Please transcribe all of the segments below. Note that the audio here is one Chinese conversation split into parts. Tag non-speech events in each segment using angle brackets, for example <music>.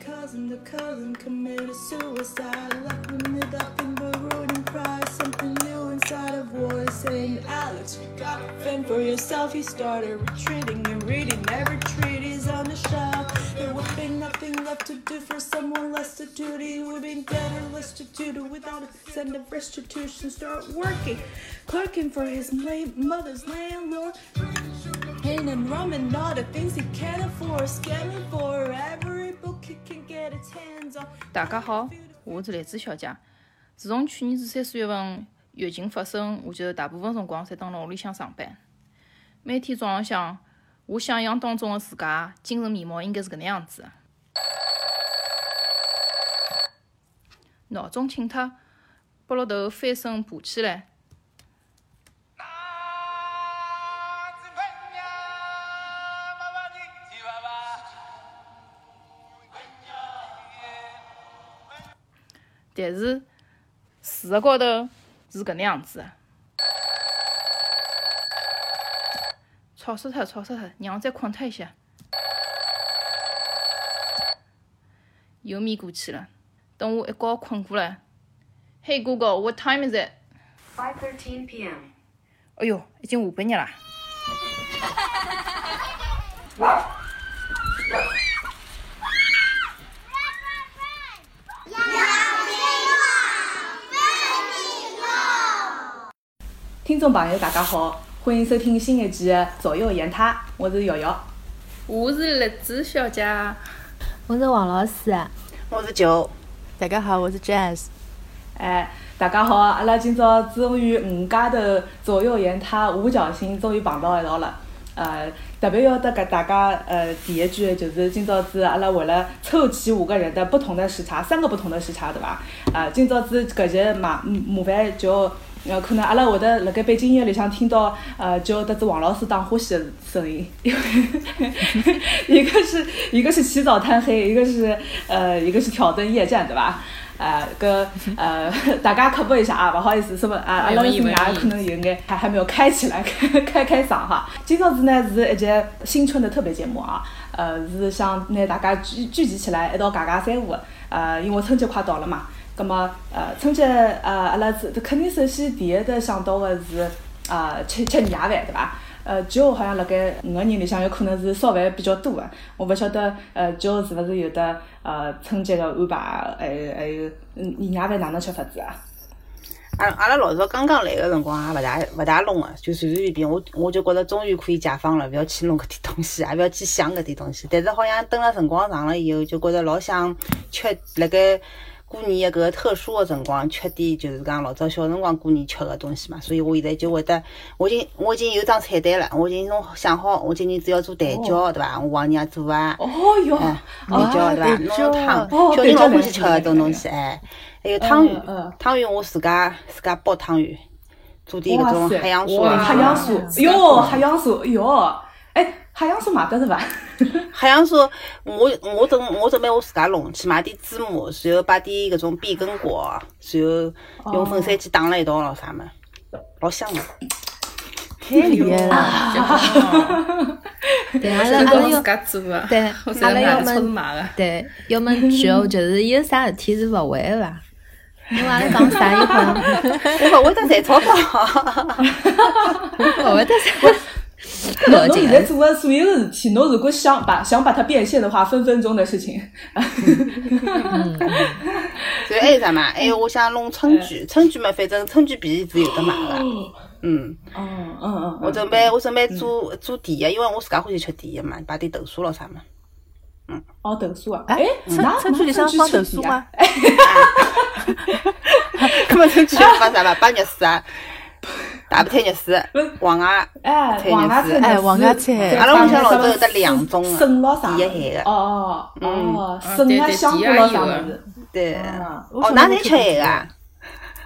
cousin, the cousin committed suicide. Left him with nothing but ruin pride. Something new inside of voice saying, Alex, you gotta fend for yourself. He started retreating and reading every treatise on the shelf. There would be nothing left to do for someone less to duty. Would be or less to do without a sense of restitution. Start working, clerking for his mother's landlord. Pain and rum and all the things he can't afford. Scamming for 大家好，我是栗子小姐。自从去年子三四月份疫情发生，我就大部分辰光侪蹲辣屋里向上班。每天早浪向，我想象当中的自家精神面貌应该是搿能样子的。闹钟醒脱，拨了头翻身爬起来，但是事实高头是搿能样子的。吵死脱，吵死脱，让我再困脱一下。又眯过去了。等我一觉困过来，Hey Google，What time is it？Five thirteen p.m. 哎哟，已经下半日啦。听众朋友，大家好，欢迎收听新一期的《左右言他》，我是瑶瑶。我是栗子小姐，我是王老师，我是九，大家好，我是 Jazz。哎，大家好，阿拉今朝终于五家头《左右言他》五角星终于碰到一道了。呃，特别要得给大家呃提一句，就是今朝子阿拉为了凑齐五个人的不同的时差，三个不同的时差，对伐？啊，今朝子搿节麻麻烦就。呃，可能阿拉会得辣盖背景音乐里向听到，呃，就得知王老师打呼吸的声音，因为 <laughs> 一个是一个是起早贪黑，一个是呃一个是挑灯夜战，对吧？呃，搿呃大家科普一下啊，不好意思，什么啊，阿拉音乐可能有眼还还没有开起来，<laughs> 开开嗓哈。今朝子呢是一节新春的特别节目啊，呃是想拿大家聚聚集起来一道尬尬三胡，呃，因为春节快到了嘛。咁么，呃，春节，呃，阿拉是肯定首先第一个想到个是，啊、吃吃年夜饭，对伐？呃，就好像辣盖五个人里向有可能是烧饭比较多个，我勿晓得，呃，就是勿是有的，呃，春节个安排，还有还有，嗯，年夜饭哪能吃法子啊？阿阿拉老早刚刚来个辰光也勿大勿大弄个，就随随便便，我我就觉着终于可以解放了，勿要去弄搿点东西，也勿要去想搿点东西。但是好像等了辰光长了以后，就觉着老想吃辣盖过年的搿个特殊的辰光，吃点就是讲老早小辰光过年吃个东西嘛。所以我现在就会得，我已经我已经有张菜单了，我已经弄想好，我今年只要做蛋饺，对伐？我往年做啊。哦哟，哎，蛋饺对伐？蛋饺弄汤，哦小人老欢喜吃搿种东西，哎，还有汤圆汤圆我自家自家包汤圆，做点搿种黑洋酥啊，海洋酥，哟，黑洋酥，哟，哎，海洋酥买得是伐？<laughs> 海洋酥，我我准我准备我自家弄，去买点芝麻，然后摆点搿种碧根果，然后用粉碎机打了一道咯啥么，老香了。太厉害了！对，阿哦！拉阿拉要是自家做的，对我阿拉要是买的，超市问买的。对要问九，就是有啥事体是勿会的伐？因为阿拉讲啥一会儿 <laughs> 我勿会得赚钞票，<laughs> 勿会得 <laughs> 啥。侬侬现在做的所有的事体，侬如果想把想把它变现的话，分分钟的事情。嗯然后还有啥嘛？还有我想弄春卷，春卷嘛，反正春卷皮是有的买的，嗯。嗯嗯嗯，我准备我准备做做甜的，因为我自家欢喜吃甜的嘛，摆点豆沙咯啥嘛。嗯哦豆沙啊，哎哎，春春卷里向放豆沙吗？？搿么春卷 <laughs> <laughs> 放啥嘛？摆肉丝啊，大白菜肉丝，黄芽哎，菜黄芽菜，哎黄芽菜阿拉屋里向老早有得两种的笋咯啥甜的哦嗯笋啊对对香菇咯甜也有的啥物事。对。啊哦，哪侪吃咸个啊？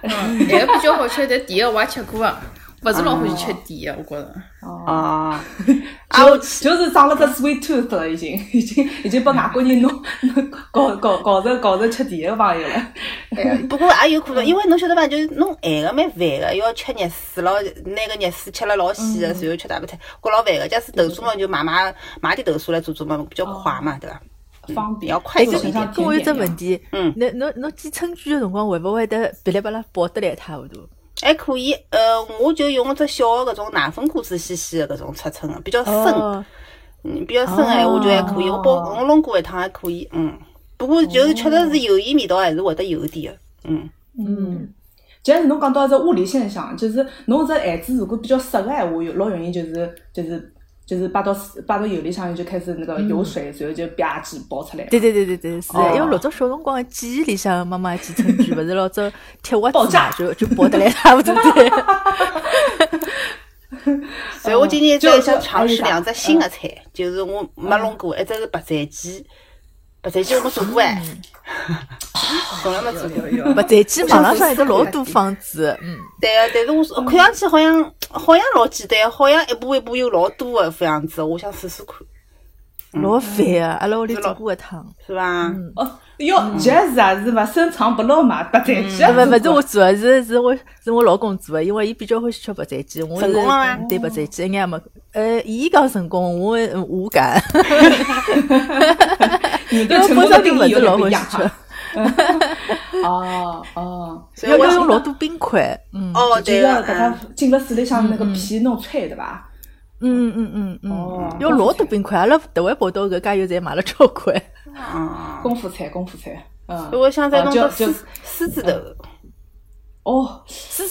嗯，那个 <laughs> 比较好吃，但甜的我也吃过啊，勿是老欢喜吃甜的，我觉着。哦，啊，我就就是长了只 sweet tooth 了，已经 <laughs> 已经已经被外国人弄弄搞搞搞成搞成吃甜的朋友了。哎呀不过也有可能，因为侬晓得伐？就是侬咸个蛮烦个，要吃热水咯，拿个热水吃了老鲜个，然后吃大白菜，觉老烦个。假使豆沙嘛，就买买买点豆沙来做做嘛，比较快嘛，对伐？方便，要快速一点跟我有只问题，嗯侬侬侬寄春卷个辰光会勿会得噼里啪啦爆得来一塌糊涂？还可以，呃，我就用只小的搿种奶粉裤子细细的搿种尺寸的，比较深，哦，嗯，比较深的闲话就还可以。我包我弄过一趟还可以，嗯。不过就是确实是油烟味道还是会得有一点的，嗯。嗯，就是侬讲到一只物理现象，就是侬只鞋子如果比较湿个闲话，有老容易就是就是就是摆到摆到油里向就开始那个有水，随后就吧唧爆出来。对对对对对，是的，哦。因为老早小辰光记忆里向妈妈剪春卷，勿是老早 <laughs> 铁袜爆炸。子嘛，就就爆得来一塌糊涂对。<laughs> 所以我今年就就在想尝试两只新的菜，就是我没弄过，一只是白斩鸡，白斩鸡我没做过哎，<laughs> 从来没做过。白斩鸡网浪上有得老多方子，嗯，对个，但是我看上去好像好像老简单，好像一步一步有老多的副样子，我想试试看，老烦个，阿拉屋里做过一趟。是吧？哦，哟，其实是啊，是伐？深藏不露嘛，白斩鸡啊。勿勿是我做的，是是我是我老公做的，因为伊比较欢喜吃白斩鸡，我功了吗对白斩鸡一眼也没，呃，伊讲成功，我呃无感，<laughs> <laughs> 你因为对成功的本身就勿定义有点不是老欢喜一样哈。吃，<laughs> 哦。哦，要要用老多冰块，嗯哦，就是对个，搿它进了水里向那个皮弄脆，对吧？嗯嗯嗯嗯。要老多冰块，阿拉特外跑到搿加油站买了交关，<laughs> 嗯，功夫菜，功夫菜，嗯。我想再弄哦就就只狮狮子头。哦，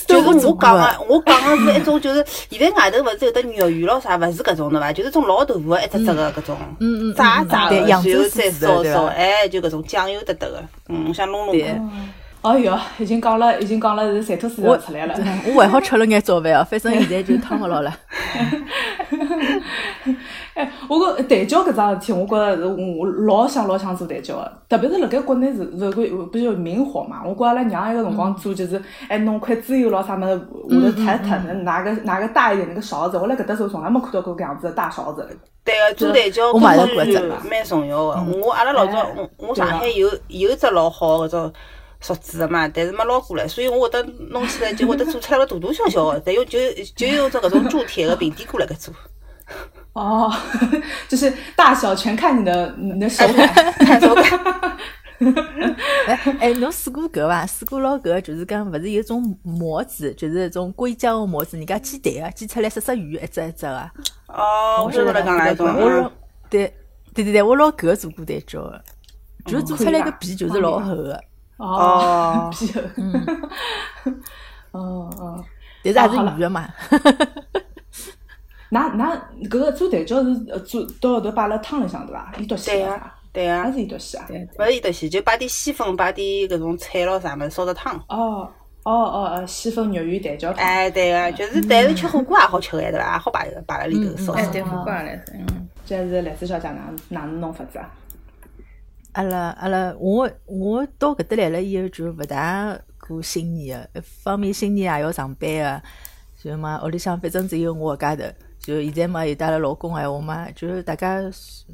就是我讲个，我讲个是一种，就是现在外头勿是有得肉圆咯啥，勿是搿种的伐？就是种老豆腐个一只只个搿种，炸炸个，对扬州然后再烧烧，哎，就搿种酱油得得个，嗯，我想弄弄。哎哟，已经讲了，已经讲了是馋吐水要出来了。我还好吃了眼早饭哦，反正现在就汤勿牢了。哎，<laughs> 我觉蛋饺搿桩事体，我觉着是我老想老想做蛋饺个，特别是辣盖国内是是个比较明火嘛。我觉阿拉娘埃个辰光做就是，哎弄块猪油咯啥物事，下头塌塌，拿个拿个大一点那个勺子。我辣搿搭时候从来没看到过搿样子的大勺子。对个，做蛋饺我买了搿过一只是蛮重要个。我阿拉老早，哎我我上海有有一只老好个搿种勺子个嘛，但是没捞过来，所以我会得弄起来就会得做出来个大大小小个，但用就就用只搿种铸铁个平底锅来搿做。哦，<laughs> 就是大小全看你的你的手感。<laughs> 看手感。<laughs> 哎哎，侬试过搿伐？试过捞搿，就是讲勿是有种模子，就是一种硅胶个模子，人家煎蛋个，煎出来色色圆一只一只个。哦，我晓得辣讲哪一种。对对对对，我捞搿个做过蛋饺个，就是做出来个皮就是老厚个，哦哦，皮 <laughs> 厚。<laughs> 嗯嗯嗯。但是还是好了圆个嘛。<laughs> 那那搿个做蛋饺是呃做到后头摆辣汤里向对伐？伊笃西对个个啥？，对个还。是伊笃西啊？勿是伊得西，就摆点稀粉，摆点搿种菜咯啥物事，烧只汤。哦哦哦哦，西粉肉圆蛋饺汤。哎，对个，就是但是吃火锅也好吃个，对伐？也好摆摆辣里头烧哎，烧。对，不管来噻，嗯，这是来自小姐哪哪能弄法子啊？阿拉阿拉，我我到搿搭来了以后就勿大过新年个，一方面新年也要上班个，就嘛屋里向反正只有我一家头，就现在嘛有得阿拉老公个闲话嘛，就大家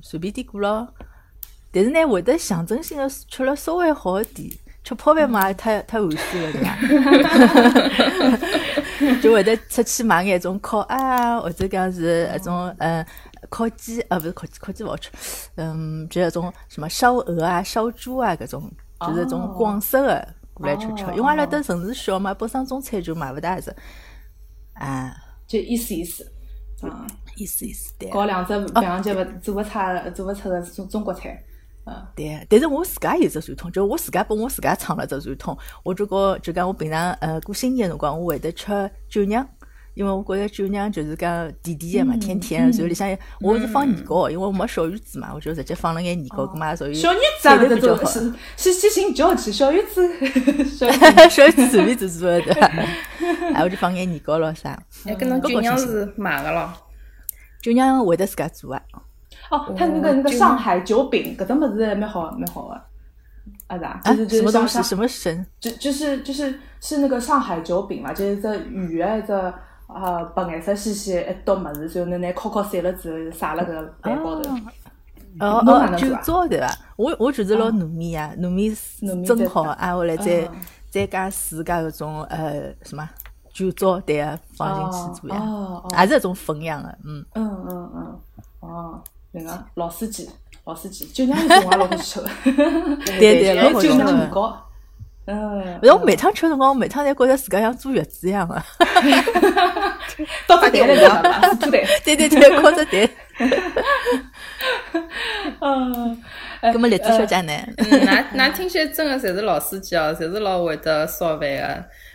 随便点过咯。但是呢，会得象征性个吃了稍微好一点，吃泡饭嘛太太寒酸了，对伐？就会得出去买眼种烤鸭啊，或者讲是一种嗯烤鸡啊，勿是烤鸡，烤鸡勿好吃，嗯，就那种什么烧鹅啊、烧猪啊搿种，就是一种广式个过来吃吃。因为阿拉搭城市小嘛，本身中餐就买勿大着，啊，就意思意思。嗯，意思意思对。搞两只两只勿做勿差做勿出个中中国菜。嗯，对，但是我自家有只传统，就我自家帮我自家创了只传统。我就讲就讲我平常呃过新年个辰光，我会得吃酒酿，因为我觉着酒酿就是讲甜甜的嘛，甜甜个。然后里向我是放年糕，因为我没小鱼子嘛，我就直接放了眼年糕，搿嘛属于小鱼子比较是是去寻叫去，小鱼子，小鱼 <laughs> 小鱼子随便做做的，对伐？哎，我就放眼年糕咯啥。哎，搿侬酒酿是买个咯？酒酿会得自家做啊。哦，它那个那个上海酒饼，搿种物事蛮好蛮好个。啊啥？啊，就是就什么东西？什么神？就就是就是是那个上海酒饼嘛，就是只鱼的一只呃白颜色细细一坨物事，然后拿拿烤烤散了之后撒辣搿个蛋糕头。哦哦，酒糟对伐？我我就是捞糯米啊，糯米糯米蒸好，挨下来再嗯再加水加搿种呃什么酒糟对个放进去做呀，哦哦，也是一种粉样的，嗯。嗯嗯嗯，哦，那个老司机。老司机，酒酿鱼我也老欢喜吃的，对对，<laughs> 老好酿鱼的。糕。嗯，反正我每趟吃的辰光，我每趟侪觉着自家像坐月子一样的。到这台来讲吧，是土台。对对对，靠着对。<laughs> <laughs> 嗯，那么栗子小姐呢？嗯，㑚㑚听些真个侪是老司机哦，侪是老会得烧饭个。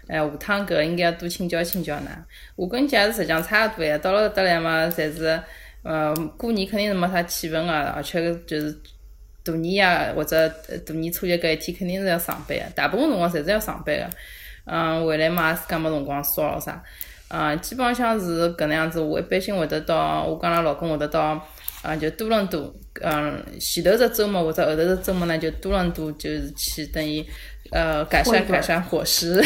哎，下趟搿应该要多请教请教㑚。我跟姐是实际上差勿多呀，到了搿搭来嘛，侪是呃过年肯定是没啥气氛个，而且就是大年夜或者大年初一搿一天肯定是要上班个，大部分辰光侪是要上班个。嗯，回来嘛自家没辰光烧啥。嗯，基本上是搿能样子。我一般性会得到，我跟阿拉老公会得到，嗯，就多伦多。嗯，前头只周末或者后头只周末呢，就多伦多就是去等于呃改善改善伙食，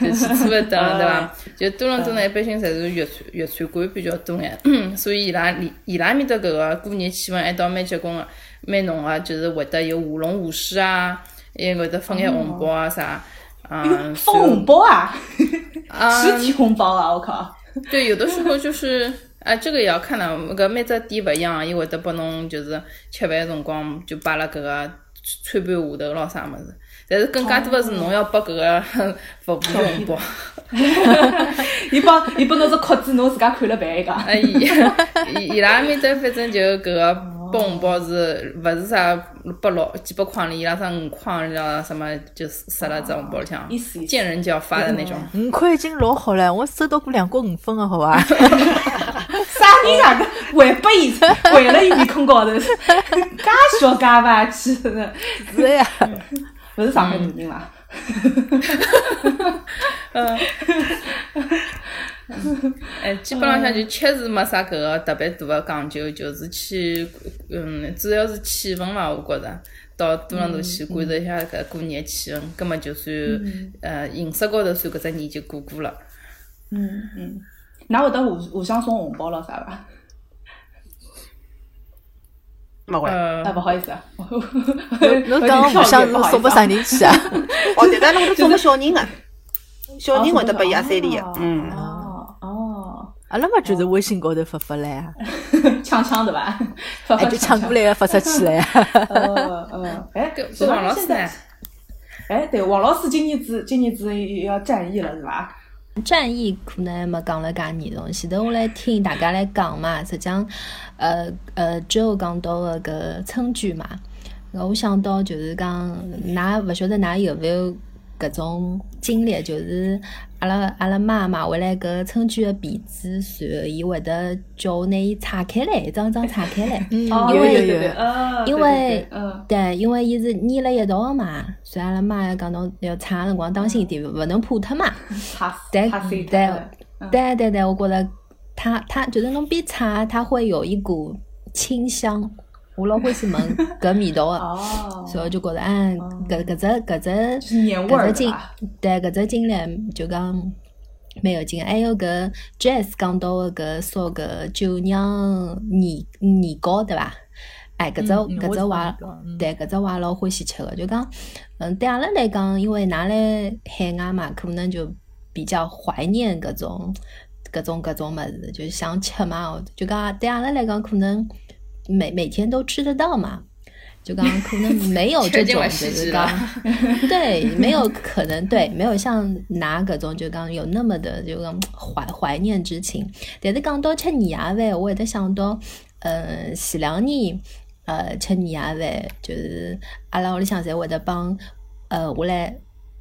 就去吃一顿，<laughs> 对伐？就多伦多呢，一般性侪是粤餐粤餐馆比较多眼，<coughs> 所以伊拉里伊拉面搭搿个过年气氛还倒蛮结棍个，蛮浓个，就是会得有舞龙舞狮啊，还会得发眼红包啊啥。嗯，发红包啊，<laughs> <laughs> 啊，实体红包啊！我靠，对，有的时候就是，啊，这个也要看了，搿每只店勿一样，伊会得拨侬就是吃饭辰光就摆辣搿个餐盘下头咯啥物事，但是更加多的是侬要拨搿个服务员红包，<laughs> 伊帮伊拨侬只壳子，侬自家看了办一个。哎，伊伊伊拉面搭反正就搿个拨红包是勿是啥拨六几百块钿，伊拉啥五块钿啦什么就塞了只红包里向见人就要发的那种。五块已经老好了，我收到过两角五分的好伐？<laughs> 啥人啊？搿还拨伊，还了伊面孔高头，<laughs> 介小介歪气的，是呀，勿是上海大人伐？哎，基本浪向就吃是没啥搿个特别大个讲究，就是去，嗯，主要是气氛伐，我觉着。到多伦多去感受一下搿过年气氛，葛末就算呃形式高头算搿只年就过过了。嗯嗯，㑚会得互互相送红包咯啥伐？没会。呃啊，，勿好意思啊，侬讲互相是送拨啥人去啊？哦，对个，侬会得送拨小人个，小人会得拨伊阿三钿个，嗯。哦哦，阿拉嘛就是微信高头发发来啊，抢抢对伐？哎就抢过来个发出去了呀。呃 <laughs> 呃，<laughs> 哎，搿是王老师呢？哎，对，王老师今年子今年子要战役了是伐？战役可能还没讲了介严重，前头我来听大家来讲嘛，实际上，呃呃，最后讲到个搿春卷嘛，我想到就是讲，㑚勿晓得㑚有勿有搿种经历，就是阿拉阿拉妈买回来搿春卷的皮子，然后伊会得叫我拿伊拆开来，一张张拆开来。<laughs> 嗯，因对对为对嗯，对，因为伊是粘了一道个嘛，所以阿拉妈要讲侬要拆个辰光当心点，勿能破脱嘛。对对嗯对对对，我觉得它它就是侬边拆，它会有一股清香，我老欢喜闻搿味道的，哦，所以就觉得，嗯，搿搿只搿只搿只经对搿只经历就讲蛮有劲。还有搿 Jazz 讲到个搿烧搿酒酿年年糕对伐？哎，搿只搿只我也年糕嗯对搿只娃老欢喜吃个，就讲，嗯，对阿拉来讲，因为㑚来海外嘛，可能就比较怀念搿种搿种搿种物事，就是想吃嘛，就讲对阿拉来讲，可能每每天都吃得到嘛。就讲可能没有 <laughs> 这种，就是细致了讲，<laughs> 对，没有可能，对，没有像拿搿种就刚有那么的就刚怀怀念之情。但是讲到吃年夜饭，我会得想到，呃，前两年，呃，吃年夜饭就是阿拉屋里向侪会得帮，呃，我来，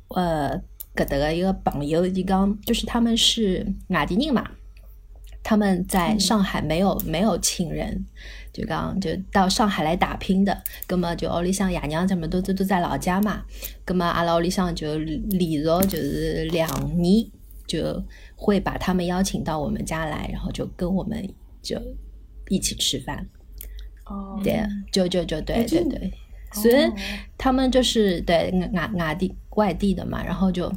呃，搿搭个一个朋友，伊讲就是他们是外地人嘛，他们在上海没有、没有亲人，就讲就到上海来打拼的，葛么就屋里向爷娘他们都都都在老家嘛，葛么阿拉屋里向就连续就是两年就会把他们邀请到我们家来，然后就跟我们就一起吃饭，哦，对，就就就对对对，所以他们就是对外外地外地的嘛，然后就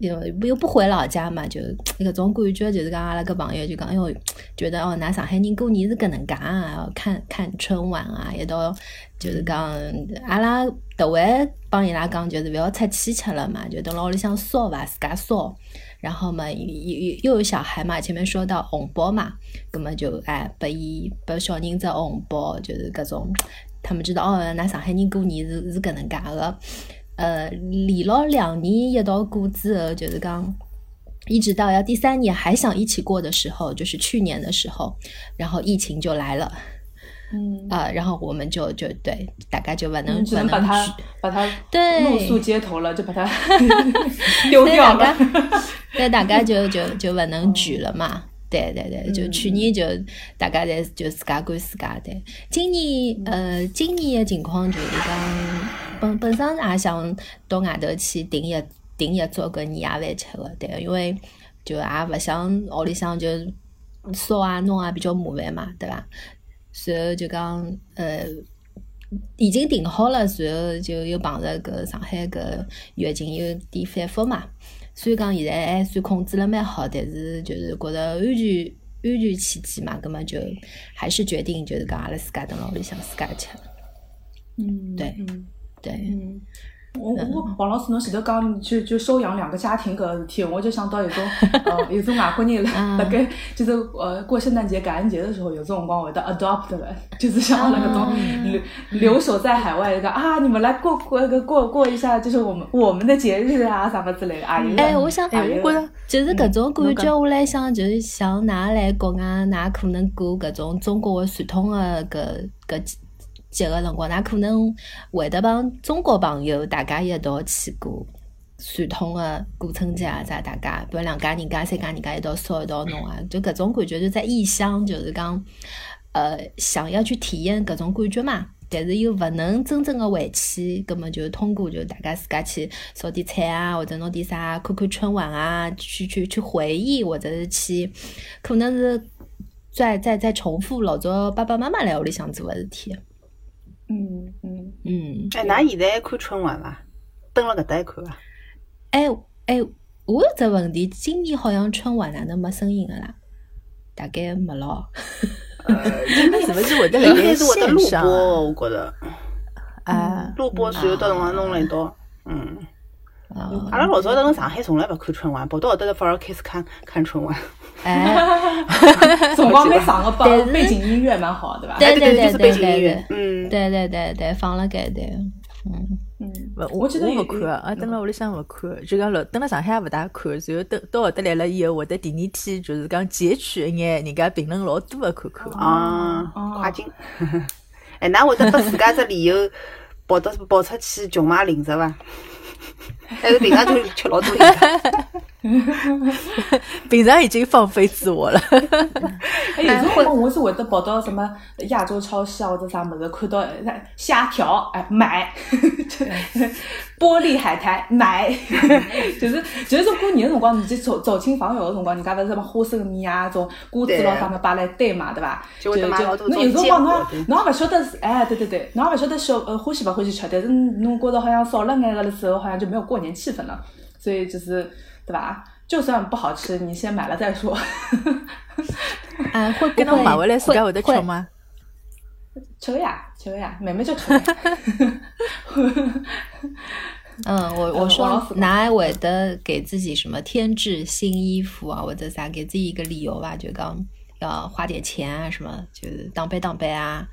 又又不回老家嘛，就搿种感觉，就是讲阿拉个朋友就讲，哎哟，觉得哦，㑚上海人过年是搿能介啊，看看春晚啊，一道就是讲阿拉特会帮伊拉讲，就是勿要出去吃了嘛，就等辣屋里向烧伐，自家烧。然后嘛，又又又有小孩嘛，前面说到红包嘛，葛么就哎，拨伊拨小人只红包，就是搿种他们知道哦，那上海人过年是是搿能介个。呃，连了两年一道过之后，就是讲，一直到要第三年还想一起过的时候，就是去年的时候，然后疫情就来了。嗯，啊、然后我们就就对，大概就不能你只不能能把它聚把它对露宿街头了，就把它 <laughs> 丢对掉大了。家，对大家就就就不能举了嘛。对对对，就去年就大家侪就自家管自家的。今年呃，今年的情况就是讲，本本身也想到外头去订一订一桌搿年夜饭吃个，对，因为就也勿想屋里向就烧啊弄啊比较麻烦嘛，对伐？然后就讲呃。已经订好了，然后就又碰着搿上海搿疫情有点反复嘛。虽然讲现在还算控制了蛮好，但是就是觉得安全安全起见嘛，葛么就还是决定就是讲阿拉自家蹲辣屋里向自家吃。嗯，对嗯对，嗯。我我王老师，侬前头讲就就收养两个家庭搿个事体，我就想到有种呃有种外国人嗯 <laughs> 辣盖就是呃过圣诞节、感恩节的时候，有种辰光会得 adopt 了，<laughs> 就是像阿拉搿种留留守在海外一个啊，你们来过过个过过一下，就是我们我们的节日啊，啥么之类的啊。有的哎，我想，哎我觉着就是搿种感觉，我来想，就是像㑚来国外，㑚可能过搿种中国的传统的搿搿节个辰光，㑚可能会得帮中国朋友大家一道去过传统的过春节啊，啥大家，比如两家人家、三家人家一道烧一道弄啊，就搿种感觉就在异乡，就是讲，呃，想要去体验搿种感觉嘛。但是又勿能真正的回去，葛么就通过就大家自家去烧点菜啊，或者弄点啥，看看春晚啊，去去去回忆，或者是去，可能是再再再重复老早爸爸妈妈来屋里向做的事体。嗯嗯，嗯，哎，㑚现在还看春晚伐？蹲辣搿搭还看伐？哎哎，我有只问题，今年好像春晚哪能没声音个啦？大概没咯。应该是勿是会得辣盖应该是会得线上录播，我觉着啊？录播，随后到辰光弄了一道。嗯，啊，阿拉老早蹲辣上海从来勿看春晚，跑到后头反而开始看看春晚。哎，辰光蛮长个，但是背背景音乐蛮好，对吧？对对对就是背景对音乐对。嗯，对对对对，放了该对，嗯，嗯，勿，我记得勿看个，啊，蹲辣屋里向勿看，就讲老蹲辣上海也勿大看，然后等到后头来了以后，会得第二天就是讲截取一眼人家评论老多的看看。啊哦，快进。<laughs> 哎，那会得拨自家只理由跑到跑出去穷买零食伐？<laughs> 还是平常就吃老多零食？<laughs> 平常已经放飞自我了。<laughs> 哎，有辰光我是会得跑到什么亚洲超市啊或者啥么子，看到哎虾条，哎买，<laughs> 玻璃海苔买，就是就是说过年的辰光，你就走走亲访友的辰光，人家勿是什么花生米啊，种瓜子咯对啥么摆了一堆嘛，对伐？就会得买老多侬有辰光侬侬也勿晓得是，哎，对对对，侬也勿晓得小呃欢喜勿欢喜吃，但是侬觉得好像少了眼个的时候，好像就没有过年气氛了，所以就是对吧？就算不好吃，你先买了再说。嗯，<laughs> 会 <laughs> 不跟侬会买回来自家会得会吃吗？吃个呀，吃个呀，慢慢就吃呀。<laughs> 嗯，我呃我说王老师哪还会得给自己什么添置新衣服啊，或者啥，给自己一个理由吧，就讲要花点钱啊，什么就是打扮打扮啊。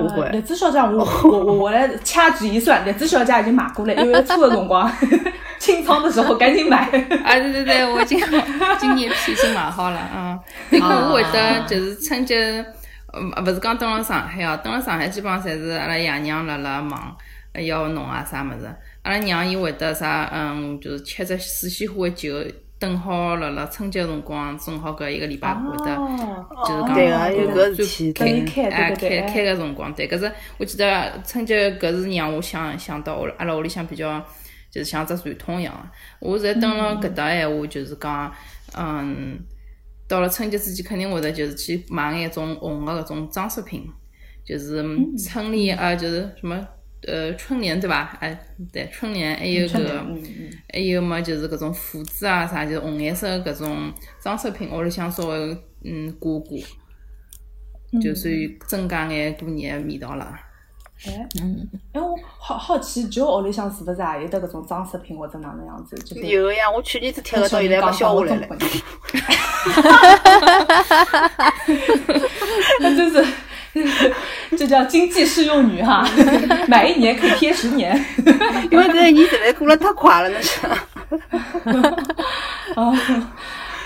不会。呃栗子小姐，我我我我来掐指一算，栗子小姐已经买过了，因为出的辰光 <laughs> 清仓的时候赶紧买。啊，对对对，<laughs> 我今今年批已经买好了，嗯，那个我会得就是春节，呃，勿是讲蹲辣上海哦，蹲辣上海基本上侪是阿拉爷娘辣辣忙，呃要弄啊啥物事，阿拉娘伊会得啥，嗯，就是吃只四喜花的酒，等好辣辣春节辰光，正好搿一个礼拜会得。哦，就是讲对个，有搿最事体。开，开开个辰光，对，搿是我记得春节搿是让我想想到我阿拉屋里向比较就是像只传统一样的。我现在蹲辣搿搭闲话，就是讲，嗯，到了春节之前肯定会得就是去买眼种红个搿种装饰品，就是春联啊，就是什么呃春联对伐？哎，对，春联还有搿春联嗯嗯还有么就是搿种福字啊啥，就是红颜色的搿种装饰品，屋里向稍微嗯挂挂。就算增加眼过年的味道了。哎，嗯，哎，我好好奇，就屋里向是勿是也有得搿种装饰品或者哪能样子？就有个呀，我去年子贴个到现在没消下来了。<laughs> 那真是，就 <laughs> 这叫经济适用女哈，<laughs> 买一年可以贴十年。因为这个年实在过了太快了，那是。<laughs> 哦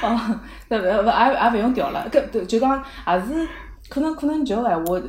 哦，不不不，也也勿用调了，搿就讲也是。可能可能就哎，我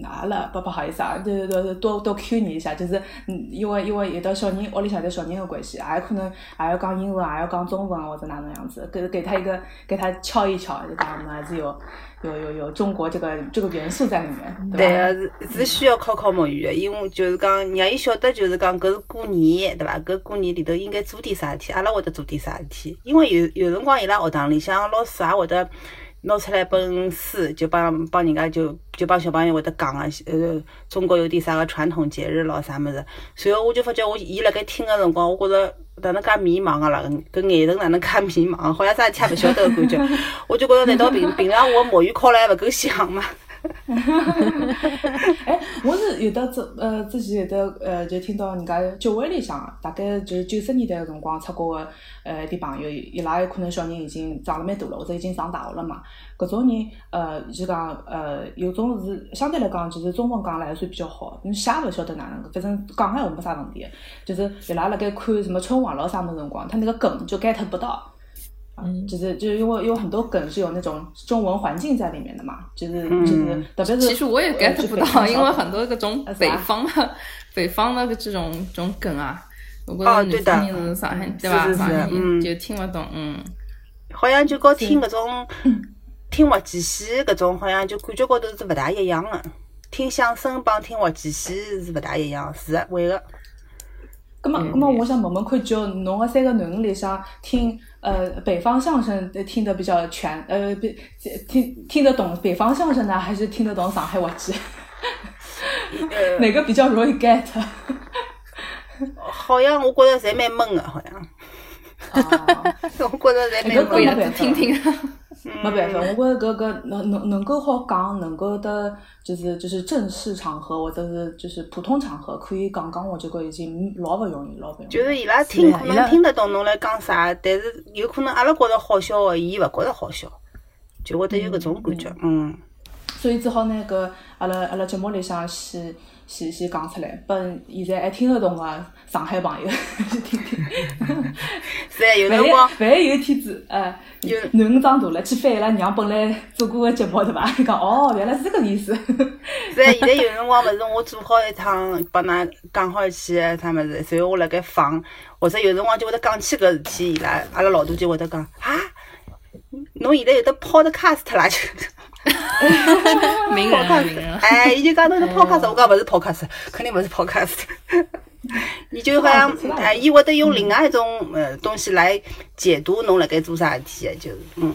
拿了，不不好意思啊，对对对，多多 Q 你一下，就是嗯，因为因为有的小人屋里向的小人的关系，还可能还要讲英文，还要讲中文或者哪能样子，给给他一个给他敲一敲，就讲我们还是有有有有中国这个这个元素在里面，对吧？对是是需要考考母语的，因为就是讲让伊晓得，就是讲搿是过年，对伐？搿过年里头应该做点啥事体，阿拉会得做点啥事体，因为有有辰光伊拉学堂里向老师也会得。拿出来一本书，就帮帮人家就就帮小朋友会得讲个，呃，中国有点啥个传统节日咯，啥么子。随后我就发觉，我伊辣盖听个辰光，我觉着哪能介迷茫个啦，搿眼神哪能介迷茫，好像啥事体也勿晓得个感觉。<laughs> 我就觉着，难道平平常我母语考了还勿够响吗？<laughs> 哎，我是有的之呃之前有的呃就听到人家教会里向，大概就是九十年代个辰光出国个呃一点朋友，伊拉有可能小人已经长了蛮大了，或者已经上大学了嘛。搿种人呃就讲呃有种是相对来讲就是中文讲了还算比较好，你写勿晓得哪能个，反正讲个闲话没啥问题。就是伊拉辣盖看什么春晚咯啥么辰光，他那个梗就 get 不到。嗯，就是就是因为有很多梗是有那种中文环境在里面的嘛，就是就是特别是其实我也 get 不到，因为很多各种北方的北方的这种这种梗啊，如果是女生是上海对吧？上海就听不懂，嗯，好像就跟听搿种听滑稽戏搿种，好像就感觉高头是勿大一样的。听相声帮听滑稽戏是勿大一样，是的，会的。咁么，咁么，我想问问看，就侬个三个囡恩里向听，呃，北方相声听得比较全，呃，听听得懂北方相声呢，还是听得懂上海话剧？哪个比较容易 get？好像我觉着侪蛮闷的，好像。<laughs> 我觉着侪蛮闷的，听听。没办法，我觉着搿搿能能能够好讲，能够的，就是就是正式场合或者是就是普通场合可以讲讲，我觉着已经老勿容易，老勿容易。就是伊拉听可能听得懂侬来讲啥，但是有可能阿拉觉着好笑个，伊勿觉着好笑，就会得有搿种感觉，嗯。所以只好拿搿阿拉阿拉节目里向先先先讲出来，拨现在还听得懂个上海朋友 <laughs> 听听。是啊，有辰光，万一有一天子，呃，有囡恩长大了，去翻伊拉娘本来做过个节目，对伐？讲哦，原来是这个意思。是啊，现在有辰光勿是我做好一趟，帮㑚讲好一些啥物事，随后我辣盖放，或者有辰光就会得讲起搿事体，伊拉阿拉老大就会得讲啊，侬现在有得 podcast 啦 <laughs> 就。<laughs> 名人，名人。哎，伊就讲侬是 podcast，我讲勿是 podcast，肯定勿是 podcast。<laughs> 伊就好像，哎，伊会得用另外一种呃东西来解读侬辣盖做啥事体，就嗯。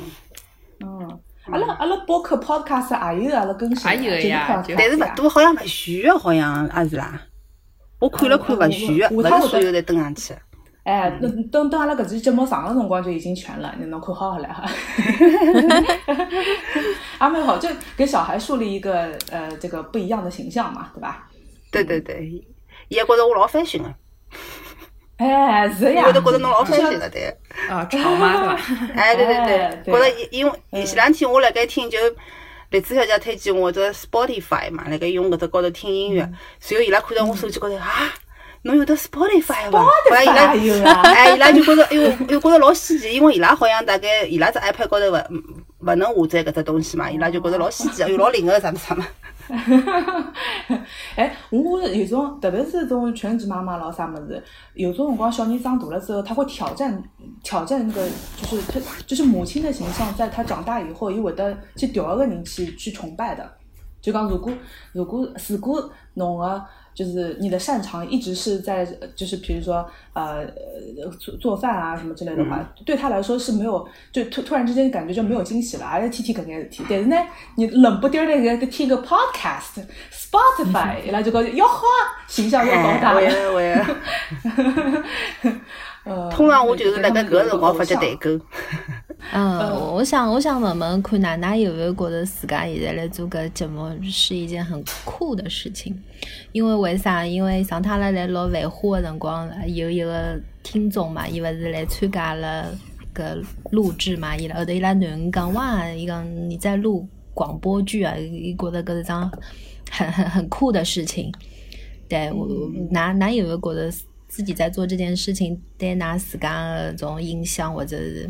嗯，阿拉阿拉播客 podcast 也有阿拉更新，也有呀，但是勿多，好像勿需要，好像也是啦。我看了看，勿需要，勿是所有侪登上去。哎，等等等，阿拉搿期节目上个辰光就已经全了，你侬看好下来哈。<laughs> 阿蛮好，就给小孩树立一个呃这个不一样的形象嘛，对吧？对对对，伊也觉着我老翻新个。哎，是呀。我都觉着侬老翻新了，<laughs> 对。啊，潮嘛，对吧？<laughs> 哎，对对对，觉着因为前两天我辣盖听，就栗子小姐推荐我这 Spotify 嘛，辣盖用搿只高头听音乐，随后伊拉看到我手机高头啊。侬有得 Spotify 伐？后来伊拉，哎，伊拉就觉着，哎呦，<laughs> 又觉着老稀奇，因为伊拉好像大概伊拉只 iPad 高头勿勿能下载搿只东西嘛，伊拉就觉着老稀奇，哎呦，老灵个啥物啥么。<laughs> 哎，我有种，特别是种全职妈妈咯啥物事，有种辰光小人长大了之后，他会挑战挑战那个，就是他就是母亲的形象，在他长大以后，伊会得去调一个人去去崇拜的。就讲如果如果如果侬个。就是你的擅长一直是在，就是比如说呃做做饭啊什么之类的话，对他来说是没有，就突突然之间感觉就没有惊喜了，而且天天搿眼事体。但是呢，你冷不丁的个听个 podcast，Spotify，伊 <laughs> 拉就觉着哟呵，形象又高大了。<laughs> 通常我就是辣盖搿个辰光发觉代沟。嗯，我想，我想问问看，奶奶有没有觉得自家现在来做个节目是一件很酷的事情？因为为啥？因为上趟拉来录《繁花》的辰光，有一个听众嘛，伊勿是来参加了个录制嘛，伊后头伊拉囡恩讲哇，伊讲你在录广播剧啊，伊觉得搿是桩很很很酷的事情。对我，哪哪有没有觉得自己在做这件事情对㑚自家的这种影响，或者是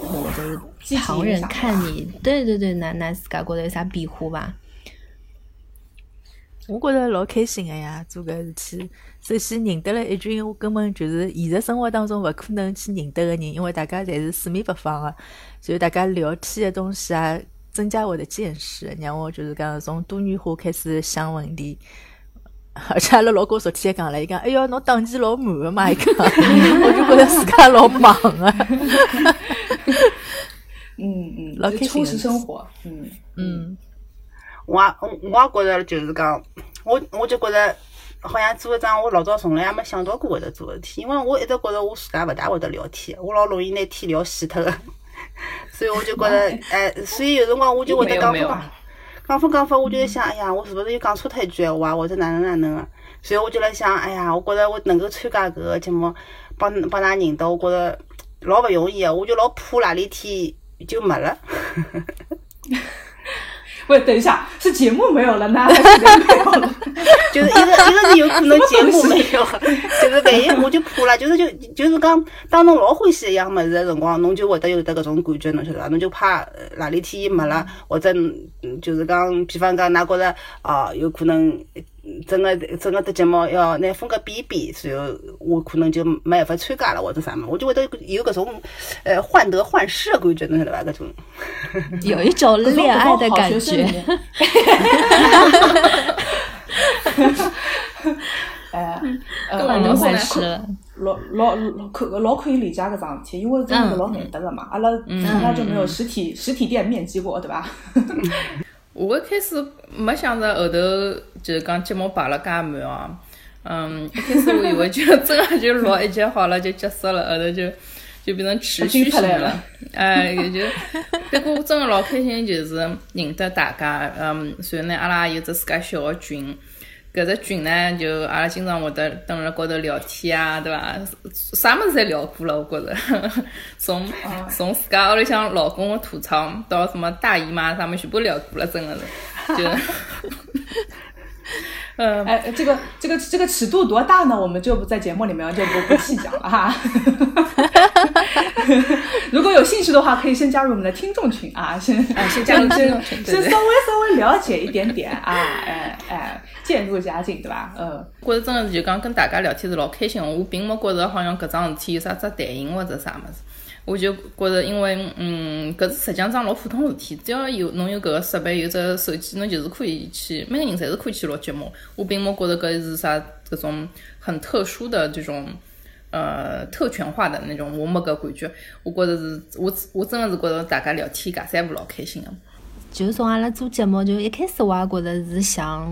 或者是旁人看你，对对对，哪哪自家觉得有啥变化吧？我觉得老开心的呀，做搿事体。首先认得了一群我根本就是现实生活当中勿可能去认得的人，因为大家侪是四面八方个，所以大家聊天的东西啊，增加我的见识，让我就是讲从多元化开始想问题。而且阿拉老公昨天还讲了，伊讲哎哟，侬档期老满个嘛，伊讲，<laughs> 我就觉着自家老忙个。<laughs> 嗯嗯，老开心充实生活。嗯嗯，我也我也觉着就是讲，我我就觉着好像做一桩我老早从来也没想到过会得做的事体，因为我一直觉着我自家勿大会得聊天，我老容易拿天聊死脱个，所以我就觉着，<laughs> 哎，所以有辰光我就会得讲讲法讲法，我就在想，哎呀，我是不是又讲错脱一句闲话，或者哪能哪能啊？所以我就来想，哎呀，我觉着我能够参加搿个节目，帮帮㑚认得，我觉着老勿容易个，我就老怕哪里天就没了。<laughs> 喂，等一下，是节目没有了呢，还是人没有了？就是一个一个是有可能节目没有，就 <laughs> 是万一我就怕了，就是就就是讲，当侬老欢喜一样物事的辰光，侬就会得有得搿种感觉，侬晓得伐？侬就怕呃哪里天伊没了，或者嗯就是讲，比方讲，㑚觉着哦，有可能嗯整个整个的节目要拿风格变一变，然后我可能就没办法参加了，或者啥么，我就会得有搿种呃患得患失的感觉，侬晓得伐？搿种。有一种恋爱的感觉哎，呃，根本就我患是失了。老老老可老可以理解搿桩事体，因为真的是老难得个嘛，阿拉从来就没有实体实体店面基过，对吧？<laughs> 我一开始没想着后头就是讲节目排了介满哦，嗯，一开始我以为就 <laughs> 真的就录一集好了就结束了，后头就就变成持续性了，哎，也就不过我真的老开心，就是认得大家，嗯，然后呢，阿拉也有只自家小个群。搿只群呢，就阿拉经常会得蹲辣高头聊天啊，对伐？啥物事侪聊过了，我觉着。<laughs> 从从自家屋里向老公个吐槽到什么大姨妈啥物事全部聊过了，真的是。就，<laughs> 嗯，哎，这个这个这个尺度多大呢？我们就不在节目里面就不不细讲了哈。<laughs> 如果有兴趣的话，可以先加入我们的听众群啊，先啊先加入听众群先稍微稍微了解一点点啊，哎哎，渐入佳境，对吧？嗯，觉得真的是就讲跟大家聊天是老开心的，我并没觉着好像搿桩事体有啥只弹性或者啥物事。我就觉着，因为嗯，搿是实际上桩老普通事体，只要有侬有搿个设备，有只手机，侬就是可以去，每个人侪是可以去录节目。我并没觉着搿是啥搿种很特殊的这种呃特权化的那种，我没搿感觉。我觉着是我我真的是觉着大家聊天尬三胡老开心的。就从阿拉做节目，就一开始我也觉着是像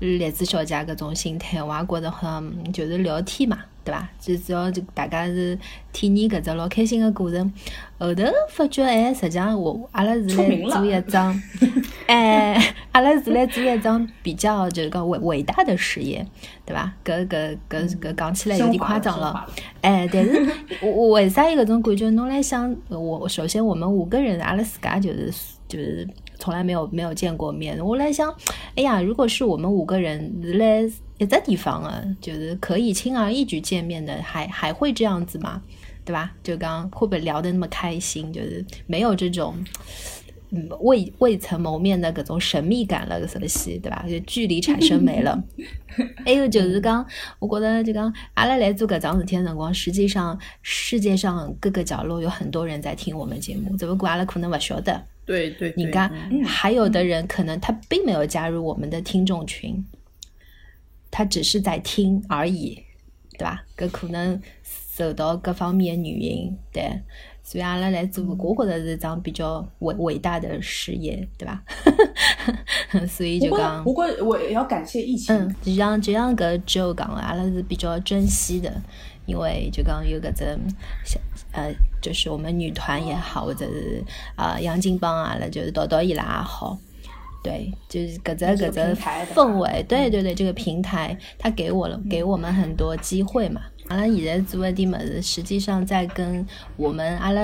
栗子小姐搿种心态，我也觉着很就是聊天嘛，对伐？就主要就大家是体验搿只老开心个过程。后头发觉，哎，实际上我阿拉是来做一桩，<laughs> 哎，阿拉是来做一桩比较就是讲伟伟大的事业，对伐？搿搿搿搿讲起来有点夸张了。哎，但是 <laughs> 我我为啥有搿种感觉？侬来想，我首先我们五个人，阿拉自家就是就是从来没有没有见过面。我来想，哎呀，如果是我们五个人是来一只地方啊，就是可以轻而易举见面的，还还会这样子吗？对吧？就刚刚会不会聊得那么开心？就是没有这种。嗯，未未曾谋面的各种神秘感了，搿什么西，对吧？就距离产生美了。<laughs> 还有就是刚，我觉得就刚阿拉来做搿桩事体的辰光，实际上世界上各个角落有很多人在听我们节目，只不过阿拉可能勿晓得。对对对，你看，还有的人可能他并没有加入我们的听众群，他只是在听而已，对吧？搿可能受到各方面的原因，对。所以阿拉来做，我觉得是一桩比较伟伟大的事业，对吧？<laughs> 所以就讲不，过我也要感谢疫情，嗯，就像就像搿 Joe 讲了，阿拉是比较珍惜的，因为就讲有搿只小呃，就是我们女团也好，或者是啊杨金帮啊，了就是导导伊拉也好。对，就是这个只平台的氛围，对对对，这个平台它给我了给我们很多机会嘛。阿拉现在做一点么子，实际上在跟我们阿拉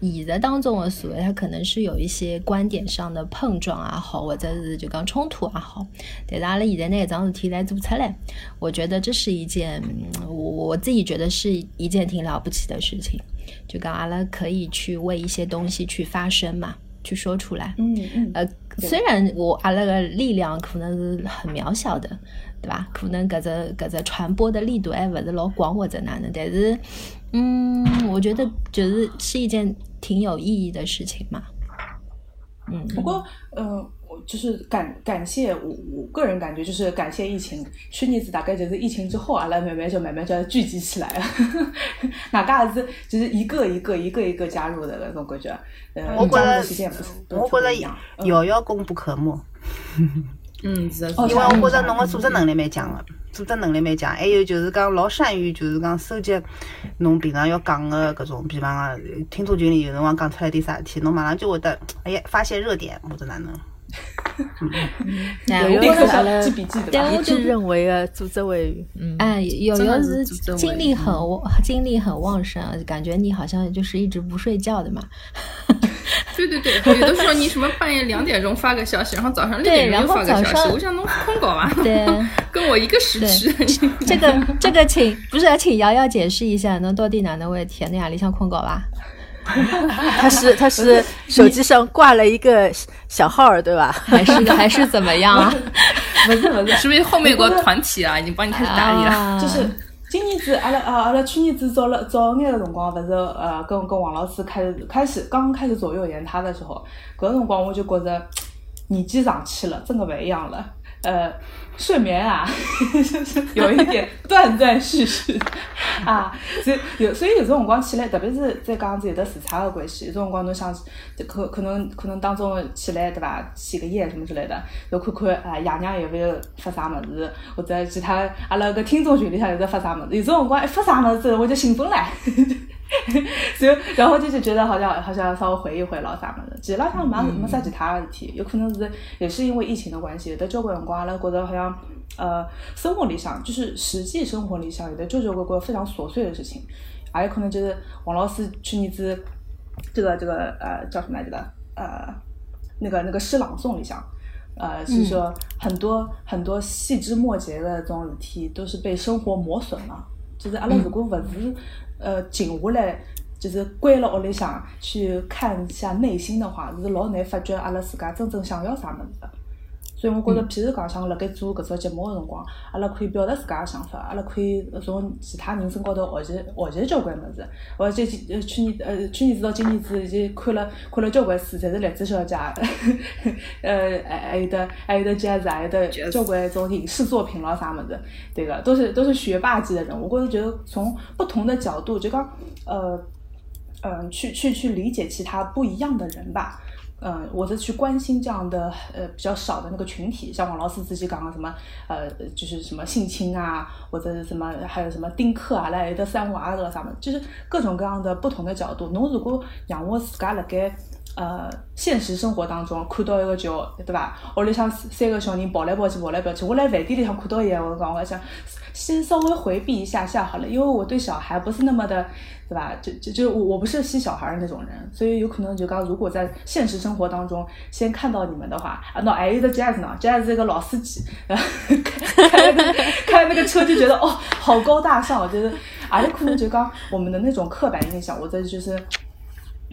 现实当中的所谓，它可能是有一些观点上的碰撞也好，或者是就讲冲突也好。但是阿拉现在拿搿桩事体来做出来，我觉得这是一件我我自己觉得是一件挺了不起的事情。就讲阿拉可以去为一些东西去发声嘛，去说出来。嗯嗯，呃，虽然我阿拉个力量可能是很渺小的，对吧？可能搿只搿只传播的力度还勿是老广或者哪能，但是，嗯，我觉得就是是一件挺有意义的事情嘛。嗯，不过，呃，我就是感感谢我我个人感觉就是感谢疫情，去年子大概就是疫情之后，阿拉慢慢就慢慢就聚集起来了，哪噶是就是一个一个一个一个加入的那种感觉，呃，我觉得加入的时间不是不一样，嗯。瑶瑶功不可没，嗯，是因为我觉着侬个组织能力蛮强个，组织能力蛮强，还有就是讲老善于就是讲收集侬平常要讲个搿种，比方讲听众群里有辰光讲出来点啥事体，侬马上就会得哎呀发现热点或者哪能。哎，有我立刻有是记笔记的吧。一对我就致认为的组织委员，嗯，哎，有真的有是精力很旺精力很旺盛，感觉你好像就是一直不睡觉的嘛。<laughs> 对对对，有的时候你什么半夜两点钟发个消息，然后早上六点钟发个消息，我想侬困觉伐？对。跟我一个时区。这 <laughs> 个这个请不是请瑶瑶解释一下，侬到底哪能回事体？侬夜里向困觉伐？<laughs> 他是他是手机上挂了一个小号儿，对吧？还是还是怎么样啊？不是不是，是不是后面有个团体啊，已经帮你开始打理了？啊就是今年子阿拉啊阿拉去年子早了早眼个辰光，勿是呃跟跟王老师开始开始刚开始左右言他的时候，搿辰光我就觉着年纪上去了，真的勿一样了。呃，睡眠啊，就 <laughs> 是有一点断断续续。啊，所以有所以有种辰光起来，特别是再加上有的时差的关系，有种辰光侬想可可能可能当中起来对伐，洗个夜什么之类的，要看看啊爷娘有没有发啥物事，或者其他阿拉个听众群里向有在发啥物事，有种辰光一发啥物事我就兴奋唻。<laughs> 所以，然后就是觉得好像好像稍微回忆回老啥么子，其实浪向没没啥其他的事体，有可能是也是因为疫情的关系，有的交关辰光阿拉觉得好像呃生活里想就是实际生活里想有的交交关关非常琐碎的事情，还有可能就是王老师去年子这个这个呃叫什么来着的呃那个那个诗朗诵里向。呃，是说很多、很多细枝末节的这种事体都是被生活磨损了。就是阿拉如果勿是、呃静下来，就是关了屋里向去看一下内心的话，是老难发觉阿拉自家真正想要啥物事的。所以我觉着，譬如讲像辣盖做搿只节目个辰光，阿拉可以表达自家个想法，阿拉可以从其他人身高头学习学习交关物事。我这呃去年呃去年子到今年子已经看了看了交关书，侪是栗子小姐，<laughs> 呃还还有的还有的 jazz，还有的交关种影视作品咯啥物事，对个，都是都是学霸级的人。我觉着就从不同的角度，就讲呃嗯、去去去理解其他不一样的人吧。嗯，我是去关心这样的呃比较少的那个群体，像王老师自己讲的什么呃，就是什么性侵啊，或者是什么还有什么丁克啊，来有的三娃啊啥么，就是各种各样的不同的角度。侬如果仰卧自噶了该呃现实生活当中看到一个叫对伐？屋里向三个小人跑来跑去跑来跑去，我来饭店里向看到伊，我讲我还想先稍微回避一下下好了，因为我对小孩不是那么的。对吧？就就就我我不是吸小孩儿的那种人，所以有可能就刚如果在现实生活当中先看到你们的话，啊，那还有一个 Jazz 呢，Jazz 是一个老司机，<laughs> 开开那个开那个车就觉得哦好高大上，我觉得啊有可能就刚我们的那种刻板印象，我这就是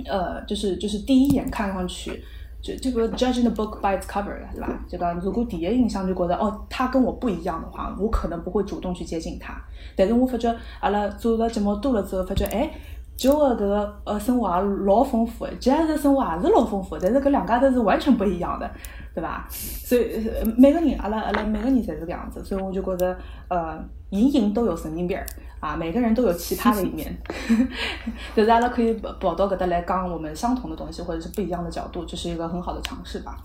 呃就是就是第一眼看上去。就这个 judging the book by its cover 对吧？就讲如果第一印象就觉得哦，他跟我不一样的话，我可能不会主动去接近他。但是我发觉阿拉做了节目多了之后，发觉哎，就个搿个呃生活也老丰富的，jazz 的生活也是老丰富，但是搿两家头是完全不一样的，对吧？所以呃每个人阿拉阿拉每个人侪是搿样子，所以我就觉着呃，人人都有神经病儿啊，每个人都有奇葩的一面。<laughs> 就是阿拉可以跑到搿搭来讲我们相同的东西，或者是不一样的角度，这是一个很好的尝试吧。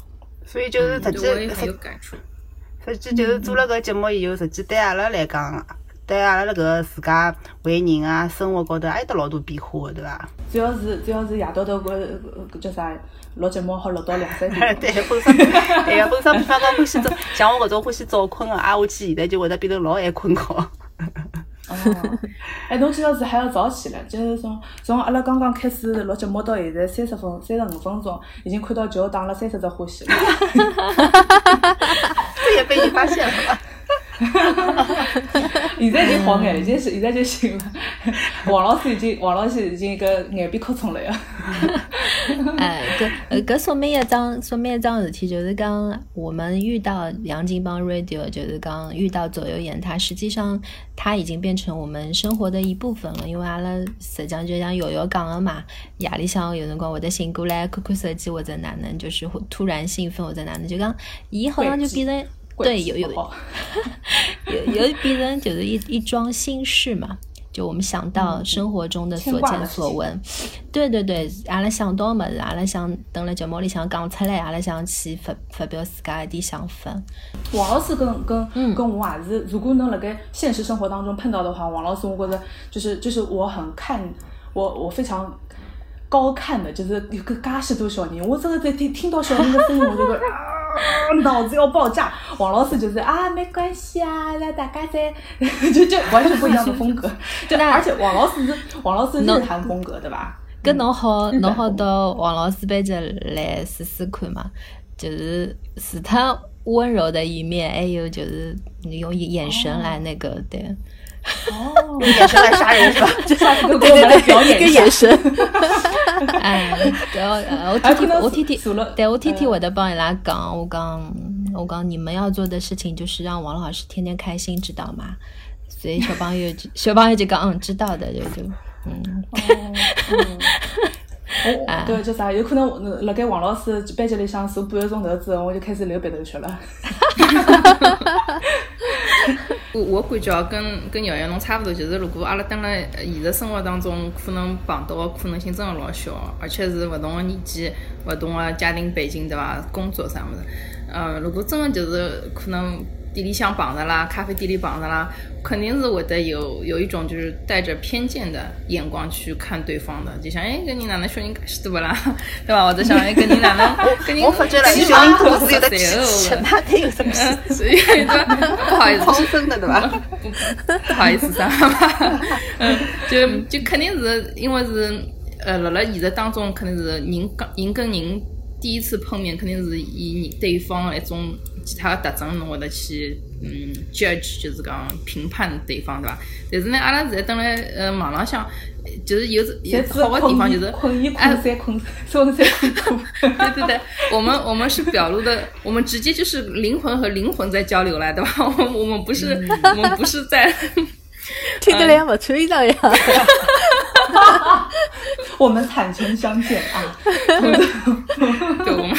所以就是实际对我也很实有感触。实际就是做了搿节目以后，实际对阿拉来讲，对阿拉搿个自家为人啊，生活高头也有得老多变化的，对伐？主要是主要是夜到头搿搿叫啥录节目好录到两三点。<laughs> 对，本身对呀，本身比方讲欢喜早，<laughs> 像我搿种欢喜早困个，啊，我去现在就会得变成老爱困觉。哦，哦哎，侬今朝是还要早起来，就是从从阿拉刚刚开始录节目到现在三十分三十五分钟，已经看到球打了三十只欢喜了。<laughs> 这也被你发现了吧？现在已经好眼了，已经是现在就行了。王老师已经王老师已经搿眼皮哭肿了呀。<laughs> 哎，搿呃搿说明一桩说明一桩事体，就是讲我们遇到杨金帮 radio，就是讲遇到左右眼，它实际上它已经变成我们生活的一部分了。因为阿拉实际上就像瑶瑶讲的嘛，夜里向有辰光会得醒过来看看手机或者哪能，就是突然兴奋或者哪能，就讲伊好像就变成对有有有有变成就是一一桩心事嘛。就我们想到生活中的所见所闻，对对对，阿拉想到么子，阿拉想等了节目里向讲出来，阿拉想去发发表自家一点想法。王老师跟跟嗯跟我也是，如果能辣盖现实生活当中碰到的话，王老师我觉着就是就是我很看我我非常高看的，就是有个噶许多小人，我真的在听听到小人的声音，我就会啊脑子要爆炸。王老师就是啊没关系啊，那大家在 <laughs> 就就完全不一样的风格，<laughs> 就而且王老师是王老师那日韩风格对吧？搿侬好，侬好到王老师班级来试试看嘛，就是除他温柔的一面，还有就是用眼神来那个，对。哦，眼神来杀人是吧？<laughs> <laughs> 下次给我们来表演一下。眼神，<laughs> 哎，对，呃我还天天可能我天天数了，对我天天呃会得帮伊拉讲，我讲我讲你们要做的事情就是让王老师天天开心，知道吗？所以小朋友小朋友就讲嗯知道的，就就嗯哦，哦，对，就啥，有可能我辣盖王老师班级里向坐半个钟头之后，我就开始流鼻头血了。<laughs> 我我感觉啊，跟跟瑶瑶侬差不多，就是如果阿拉蹲辣现实生活当中，可能碰到的可能性真的老小，而且是勿同的年纪、勿同的家庭背景，对伐？工作啥物事，呃，如果真的就是可能店里向碰着啦，咖啡店里碰着啦，肯定是会得有有一种就是带着偏见的眼光去看对方的，就想哎，搿人哪能小人介许多勿啦，<laughs> 对伐？或者想哎，搿人哪能搿人我发觉了，搿人小人哪能肚子有的十气岁哦气，哪得有什么所以不好意思，超生的对吧？不不好意思啥嘛，嗯，就就肯定是因为是呃，辣辣现实当中肯定是人跟人跟人第一次碰面，肯定是以你对方的一种其他的特征，侬会得去嗯 judge，就是讲评判对方，对伐？但是呢，阿拉现在蹲辣呃网浪向，就是有有好的地方就是困一哎困三困三三困苦。对对对，我们我们是表露的，我们直接就是灵魂和灵魂在交流了，对吧？我 <laughs> 们我们不是、我们不是在，听得来勿穿衣裳呀。<laughs> <laughs> 我们坦诚相见啊！<laughs> 对我们。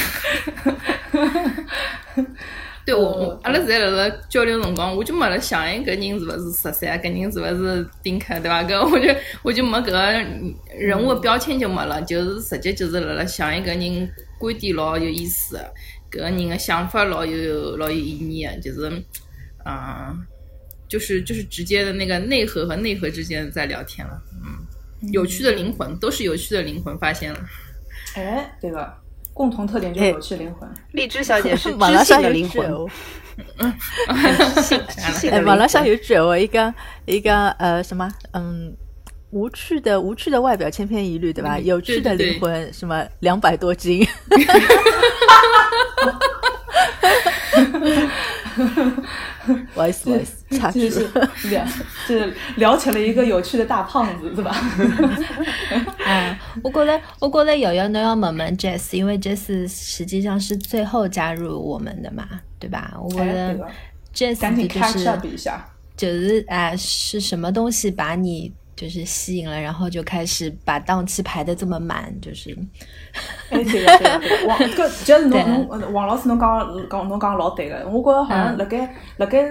对我，我阿拉现在辣辣交流辰光，我就没辣想，一个人是勿是十三，个人是勿是丁克，对伐？搿我就我就没搿个人物标签就没了，就是直接就是辣辣想，一个人观点老有意思的，搿个人的想法老有老有意义的，就是，嗯，就是就是直接的那个内核和内核之间在聊天了，嗯，有趣的灵魂都是有趣的灵魂，发现了。哎，对个，共同特点就是有趣灵魂。荔枝小姐是 <laughs> 网知浪上有 <laughs> 性的灵魂，句闲话，知性知性哎，网络上魂。有句闲话，一个一个呃什么嗯。无趣的无趣的外表千篇一律，对吧？嗯有趣的对对灵魂，什么两百多斤？不好意思，不好意思，插就句是聊，就是聊起了一个有趣的大胖子，是吧？<laughs> 哎，我觉得，我觉得瑶瑶侬要问问 Jess，因为 Jess 实际上是最后加入我们的嘛，对吧？我觉哎，得，Jess 赶紧的就是。就是哎，是什么东西把你就是吸引了，然后就开始把档期排的这么满，就是哎，对个，对个，对 <laughs> 侬侬王老师侬讲讲侬讲老对个，我觉着好像嗯。辣盖辣盖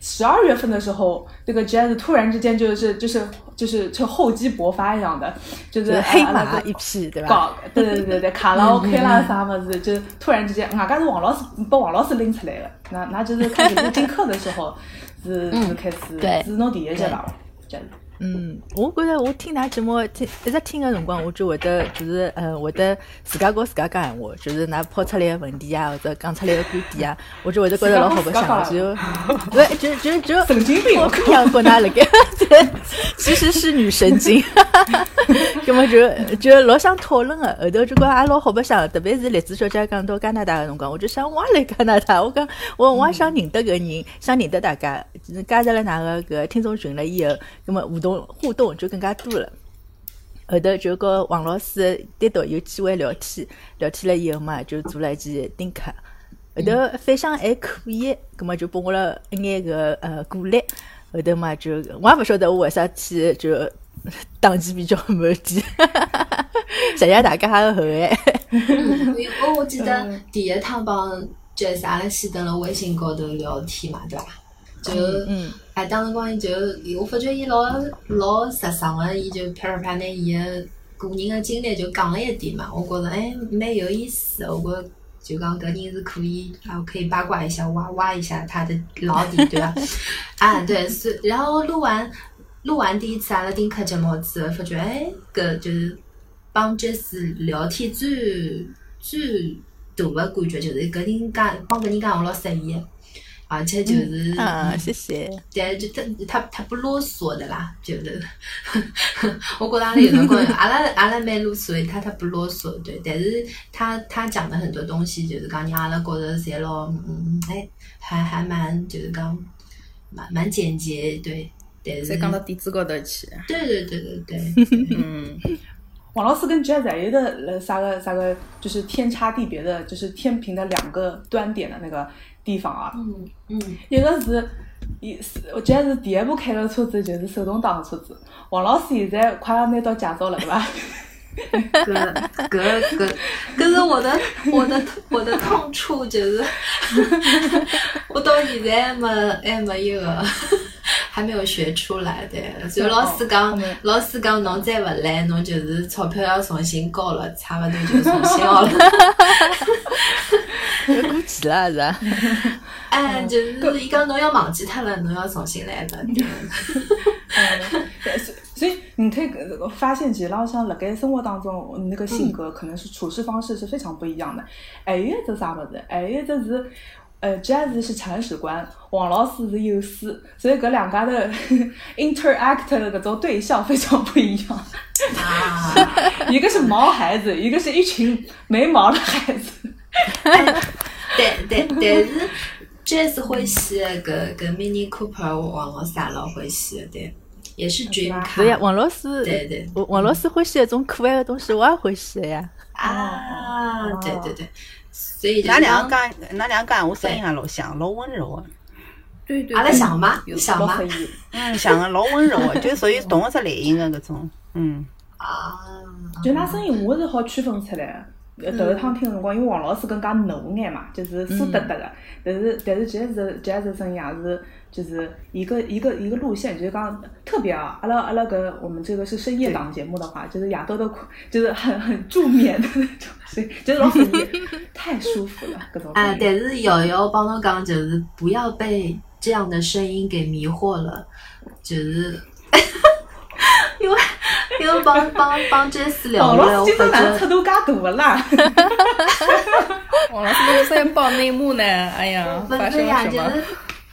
十二月份的时候，这个 Jazz 突然之间就是就是就是就厚积薄发一样的，就是就是黑马一批，对吧？搞，对对对对，卡拉 OK 啦啥么子，就是突然之间，外加是王老师把王老师拎出来的，那那就是开始录进课的时候，是是开始，对。是侬第一节吧？嗯，我觉着我听㑚节目听一直听个辰光，我就会得就是呃会得自家跟自家讲闲话，就是㑚抛出来个问题啊，或者讲出来个观点啊，我就会得觉着老好白相，就对，就就就神经病我不想跟㑚辣盖，对，其实是女神经，葛么就就老想讨论个，后头就觉也老好白相，特别是栗子小姐讲到加拿大个辰光，我就想我也来加拿大，我讲我我也想认得个人，想认得大家，加入了㑚个搿听众群了以后，葛么互动互动就更加多了。后头就跟王老师单独有机会聊天，聊天了以后嘛，就做了一期丁克。后头反响还可以，葛么就拨我了一眼个呃鼓励。后头嘛就我也勿晓得我为啥体就档期比较满点，谢谢大家的厚爱。<laughs> 我我记得第一趟帮 Jazz 阿拉先登了微信高头聊天嘛，对伐？就嗯哎，当辰光伊就我发觉伊老老直爽个，伊就啪啪啪拿伊个个人个经历就讲了一点嘛，我觉着哎蛮有意思的，我觉着就讲搿人是可以啊，可以八卦一下，挖挖一下他的老底，对伐？<laughs> 啊，对，是，然后录完录完第一次阿拉丁克节目之后，发觉哎，搿就是帮 Jess 聊天最最大个感觉就是搿人讲帮搿人讲我老适意的，而且就是啊，谢谢。但，就他他他不啰嗦的啦，就是，<laughs> 我觉得阿拉有辰光，阿拉 <laughs> 阿拉蛮啰嗦的，他他不啰嗦，对，但是他他讲的很多东西，就是讲让阿拉觉得侪老，嗯，哎，还还蛮就是讲蛮蛮简洁，对，但是再讲到点子高头去。对对对对对，嗯，王老师跟 Jazz 还有的呃啥个啥个，就是天差地别的，就是天平的两个端点的那个地方啊。嗯嗯，一个是，伊是我 Jazz 第一部开的车子就是手动挡的车子，王老师现在快要拿到驾照了，对吧？<laughs> 搿搿搿搿是我的我的我的痛处，就是我到现在还没还没一个还没有学出来对，就老师讲老师讲侬再勿来，侬就是钞票要重新交了，差勿多就重新 <laughs> 学了。过期了是吧？哎，就是伊讲侬要忘记脱了，侬要重新来的。所所以你可以呃发现，其实浪像辣盖生活当中，那个性格可能是处事方式是非常不一样的。还有一只啥物事？还有一只是，呃，Jazz 是铲屎官，王老师是幼师，所以搿两家的 <laughs> interact 的搿种对象非常不一样。啊，<laughs> 一个是毛孩子，一个是一群没毛的孩子。但但但是 Jazz 欢喜的搿搿 Mini Cooper，王老师也老欢喜的，对，也是 Dream 吧 car。对呀，王老师，对对王王老师欢喜那种可爱的东西，我也欢喜的呀。啊，对对对，所以就㑚是讲两个讲，㑚两个讲，我声音也老像，老温柔的。对对。阿拉像吗？像吗嗯，像个老温柔的，<laughs> 就属于同一只类型的搿种。嗯，啊，就㑚声音我是好区分出来的。呃头一趟听的辰光，因为王老师更加浓眼嘛，就是酥得得的。但是但是 Jazz Jazz 的声音也是就是一个一个一个路线，就是讲特别啊，阿拉阿拉搿我们这个是深夜档节目的话，就是夜到的就是很很助眠的那种声音，就是老声音，太舒服了，搿种声啊，音。但是瑶瑶帮侬讲，就是不要被这样的声音给迷惑了，就是。因为因为帮帮帮 Jess 聊了，我觉出头介大个啦？王老师为啥要爆内幕呢？哎呀，不发生了什么？就是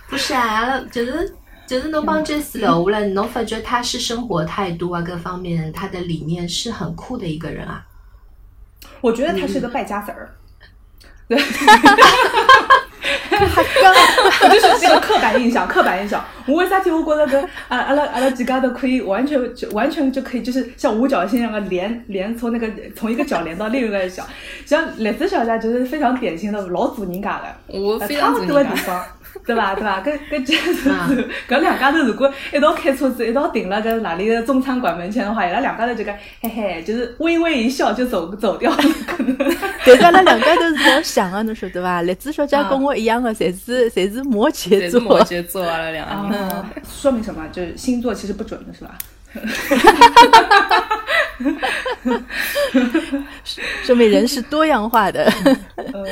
不是啊，就是就是侬帮 Jess 聊下来，侬发觉他是生活态度啊各方面，他的理念是很酷的一个人啊。我觉得他是个败家子儿。<laughs> <laughs> 对，就是这个刻板印象，刻板印象。我为啥体我觉得搿啊阿拉阿拉几家头可以完全就完全就可以就是像五角星一样的连连从那个从一个角连到另一个角，像栗子小姐就是非常典型的老做人家的，呃我非差不多常做人家。的地方。<laughs> 对吧？对吧？跟跟这是搿 <laughs> 两家头如果一道开车子，一道停了搿哪里的中餐馆门前的话，伊拉两家头就讲嘿嘿，就是微微一笑就走走掉了，可能。但是阿拉两家头是老像个，侬晓得伐？栗子小姐跟我一样的，侪是侪是摩羯座。摩羯座啊？两个 <laughs> 说明什么？就是星座其实不准的是吧？说明人是多样化的。呃，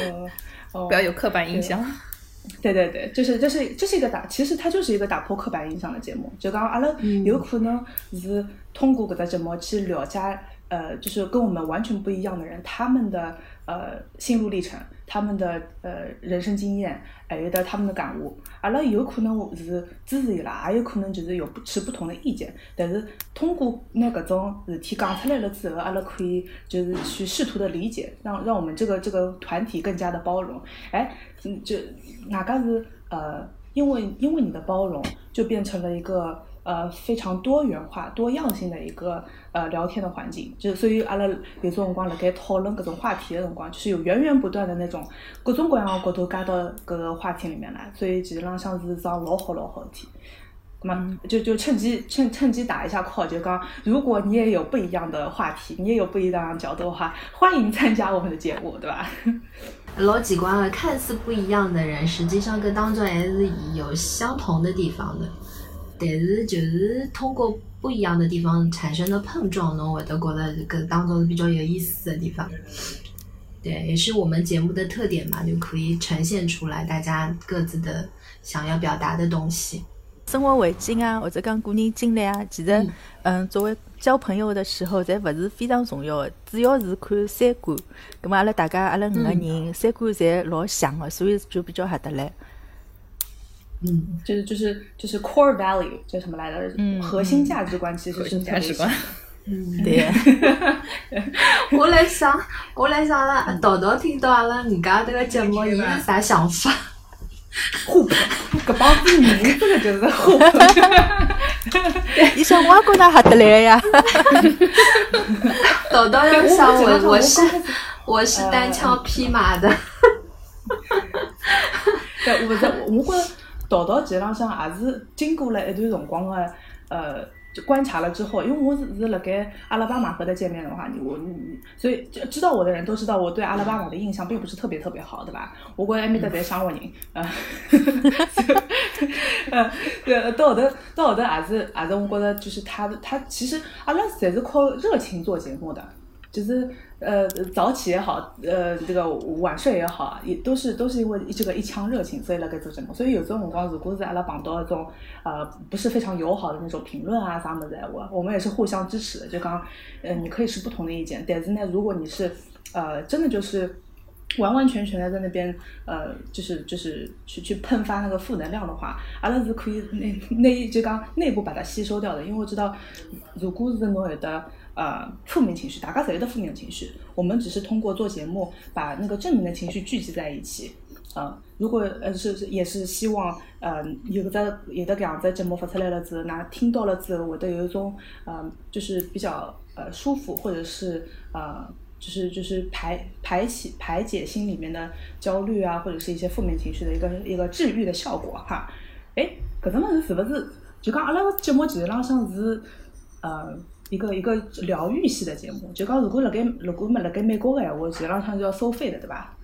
哦不要有刻板印象。对对对，就是这是这是一个打，其实它就是一个打破刻板印象的节目。就讲阿拉有可能是通过搿个节目去了解，呃，就是跟我们完全不一样的人，他们的呃心路历程，他们的呃人生经验，还有的他们的感悟。阿拉有可能是支持伊拉，也有可能就是有持不同的意见。但是通过拿搿种事体讲出来了之后，阿拉可以就是去试图的理解，让让我们这个这个团体更加的包容。哎，嗯，就外加是呃，因为因为你的包容，就变成了一个呃非常多元化、多样性的一个呃聊天的环境。就所以阿拉有种辰光辣盖讨论各种话题的辰光，就是有源源不断的那种各种各样的角度加到搿个话题里面来。所以其实浪向是桩老好老好的事体。那么就就趁机趁趁机打一下 call，就刚如果你也有不一样的话题，你也有不一样的角度的话，欢迎参加我们的节目，对吧？<laughs> 老奇怪了，看似不一样的人，实际上跟当中还是有相同的地方的。但是就是通过不一样的地方产生的碰撞，侬会得觉得搿当中是比较有意思的地方。对，也是我们节目的特点嘛，就可以呈现出来大家各自的想要表达的东西。生活环境啊，或者讲个人经历啊，其实，嗯，作为交朋友的时候，侪勿是非常重要的，主要是看三观。咁么阿拉大家阿拉五个人三观侪老像的，所以就比较合得来。嗯，就是就是就是 core value 叫什么来着？嗯核心价值观其实是核心价值观特嗯，对，<laughs> 我来想，我来想了，豆豆听到阿拉人家这个节目，<laughs> 伊是啥想法？别互补，搿帮子人真个就是互补。伊想我也觉得合得来呀。豆豆要想我我我是我是单枪匹马的，对，我是我觉着豆豆其实浪向也是经过了一段辰光的呃就观察了之后，因为我是是辣盖阿拉巴马和他见面的话，我所以就知道我的人都知道我对阿拉巴马的印象并不是特别特别好，对吧？我觉着埃面搭侪生活人，呃，呃，对，到后头到后头也是也是，我觉得就是他他其实阿拉侪是靠热情做节目的。就是呃早起也好，呃这个晚睡也好，也都是都是因为这个一腔热情，所以来该做节目。所以有种辰光，如果是阿拉碰到一种呃不是非常友好的那种评论啊啥么子闲话，我们也是互相支持的。就讲，呃你可以持不同的意见，但是呢，如果你是呃真的就是。完完全全的在那边，呃，就是就是去去喷发那个负能量的话，阿拉是可以内内就讲内部把它吸收掉的，因为我知道，如果是侬有的呃负面情绪，大家侪有的负面情绪，我们只是通过做节目把那个正面的情绪聚集在一起。呃，如果呃是是也是希望呃有的有的搿样子节目发出来了之后，那听到了之后，会得有一种呃就是比较呃舒服，或者是呃就是就是排排起排解心里面的焦虑啊，或者是一些负面情绪的一个一个治愈的效果哈。诶，搿种物事是勿是就讲阿拉个节目其实浪向是呃一个一个疗愈系的节目？就讲如果辣盖如果没辣盖美国的闲话，其实浪向是要收费的，对吧？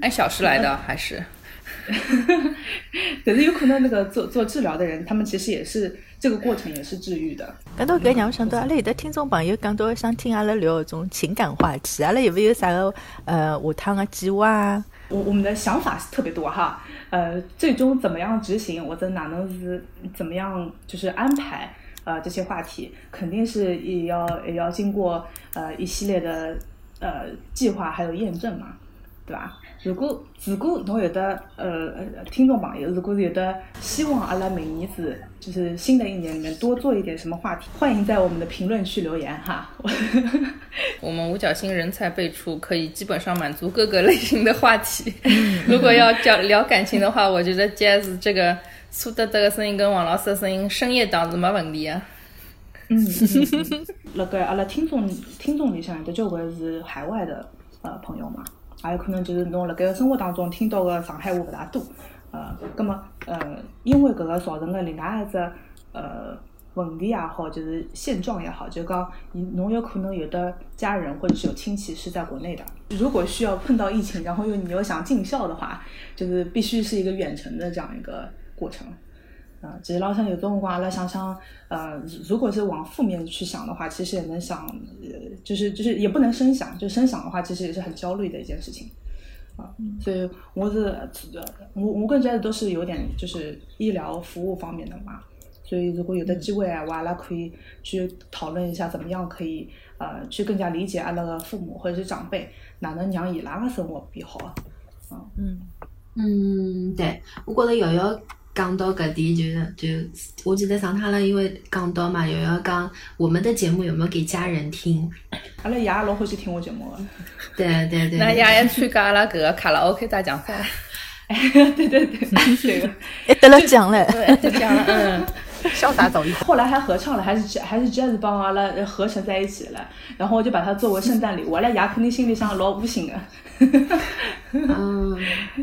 按 <laughs> 小时来的还是？<laughs> 但是有可能那个做做治疗的人，他们其实也是这个过程也是治愈的。讲到搿让我想到，阿拉有的听众朋友讲到想听阿拉聊搿种情感话题，阿拉有没有啥个呃下趟个计划啊？我我们的想法是特别多哈，呃，最终怎么样执行，或者哪能是怎么样就是安排呃这些话题，肯定是也要也要经过呃一系列的呃计划还有验证嘛，对吧？如果如果侬有的呃听众朋友，如果有的希望阿拉明年子就是新的一年里面多做一点什么话题，欢迎在我们的评论区留言哈。我们五角星人才辈出，可以基本上满足各个类型的话题。如果要讲聊感情的话，我觉得 Jazz 这个苏德德的声音跟王老师的声音，深夜档是没问题啊。嗯，那个阿拉听众听众里向有的交关是海外的呃朋友嘛，也有可能就是侬辣盖生活当中听到个上海话勿大多，呃，葛么呃，因为搿个造成了另外一只呃问题也好，就是现状也好，就讲你侬有可能有的家人或者是有亲戚是在国内的，如果需要碰到疫情，然后又你又想尽孝的话，就是必须是一个远程的这样一个过程。啊，其实老想有种辰光，阿拉想想，呃，如果是往负面去想的话，其实也能想，呃，就是就是也不能深想，就深想的话，其实也是很焦虑的一件事情。啊，所以我是呃我我跟 Jazz 都是有点就是医疗服务方面的嘛，所以如果有的机会啊，我阿拉可以去讨论一下怎么样可以呃去更加理解阿拉个父母或者是长辈，哪能让伊拉个生活变好啊？嗯，对，我觉得瑶瑶讲到搿点，就是就我记得上趟阿拉因为讲到嘛，瑶瑶讲我们的节目有没有给家人听？阿拉爷老欢喜听我节目的。对对对，那爷还参加阿拉搿个卡拉 OK 大奖赛，<laughs> 对对对，这个还得了奖嘞。对，就讲了，嗯，<laughs> 潇洒走一回。后来还合唱了，还是还是 Jazz 帮阿拉合成在一起了，然后我就把它作为圣诞礼物，阿拉爷肯定心里想老无心的。<laughs> 嗯，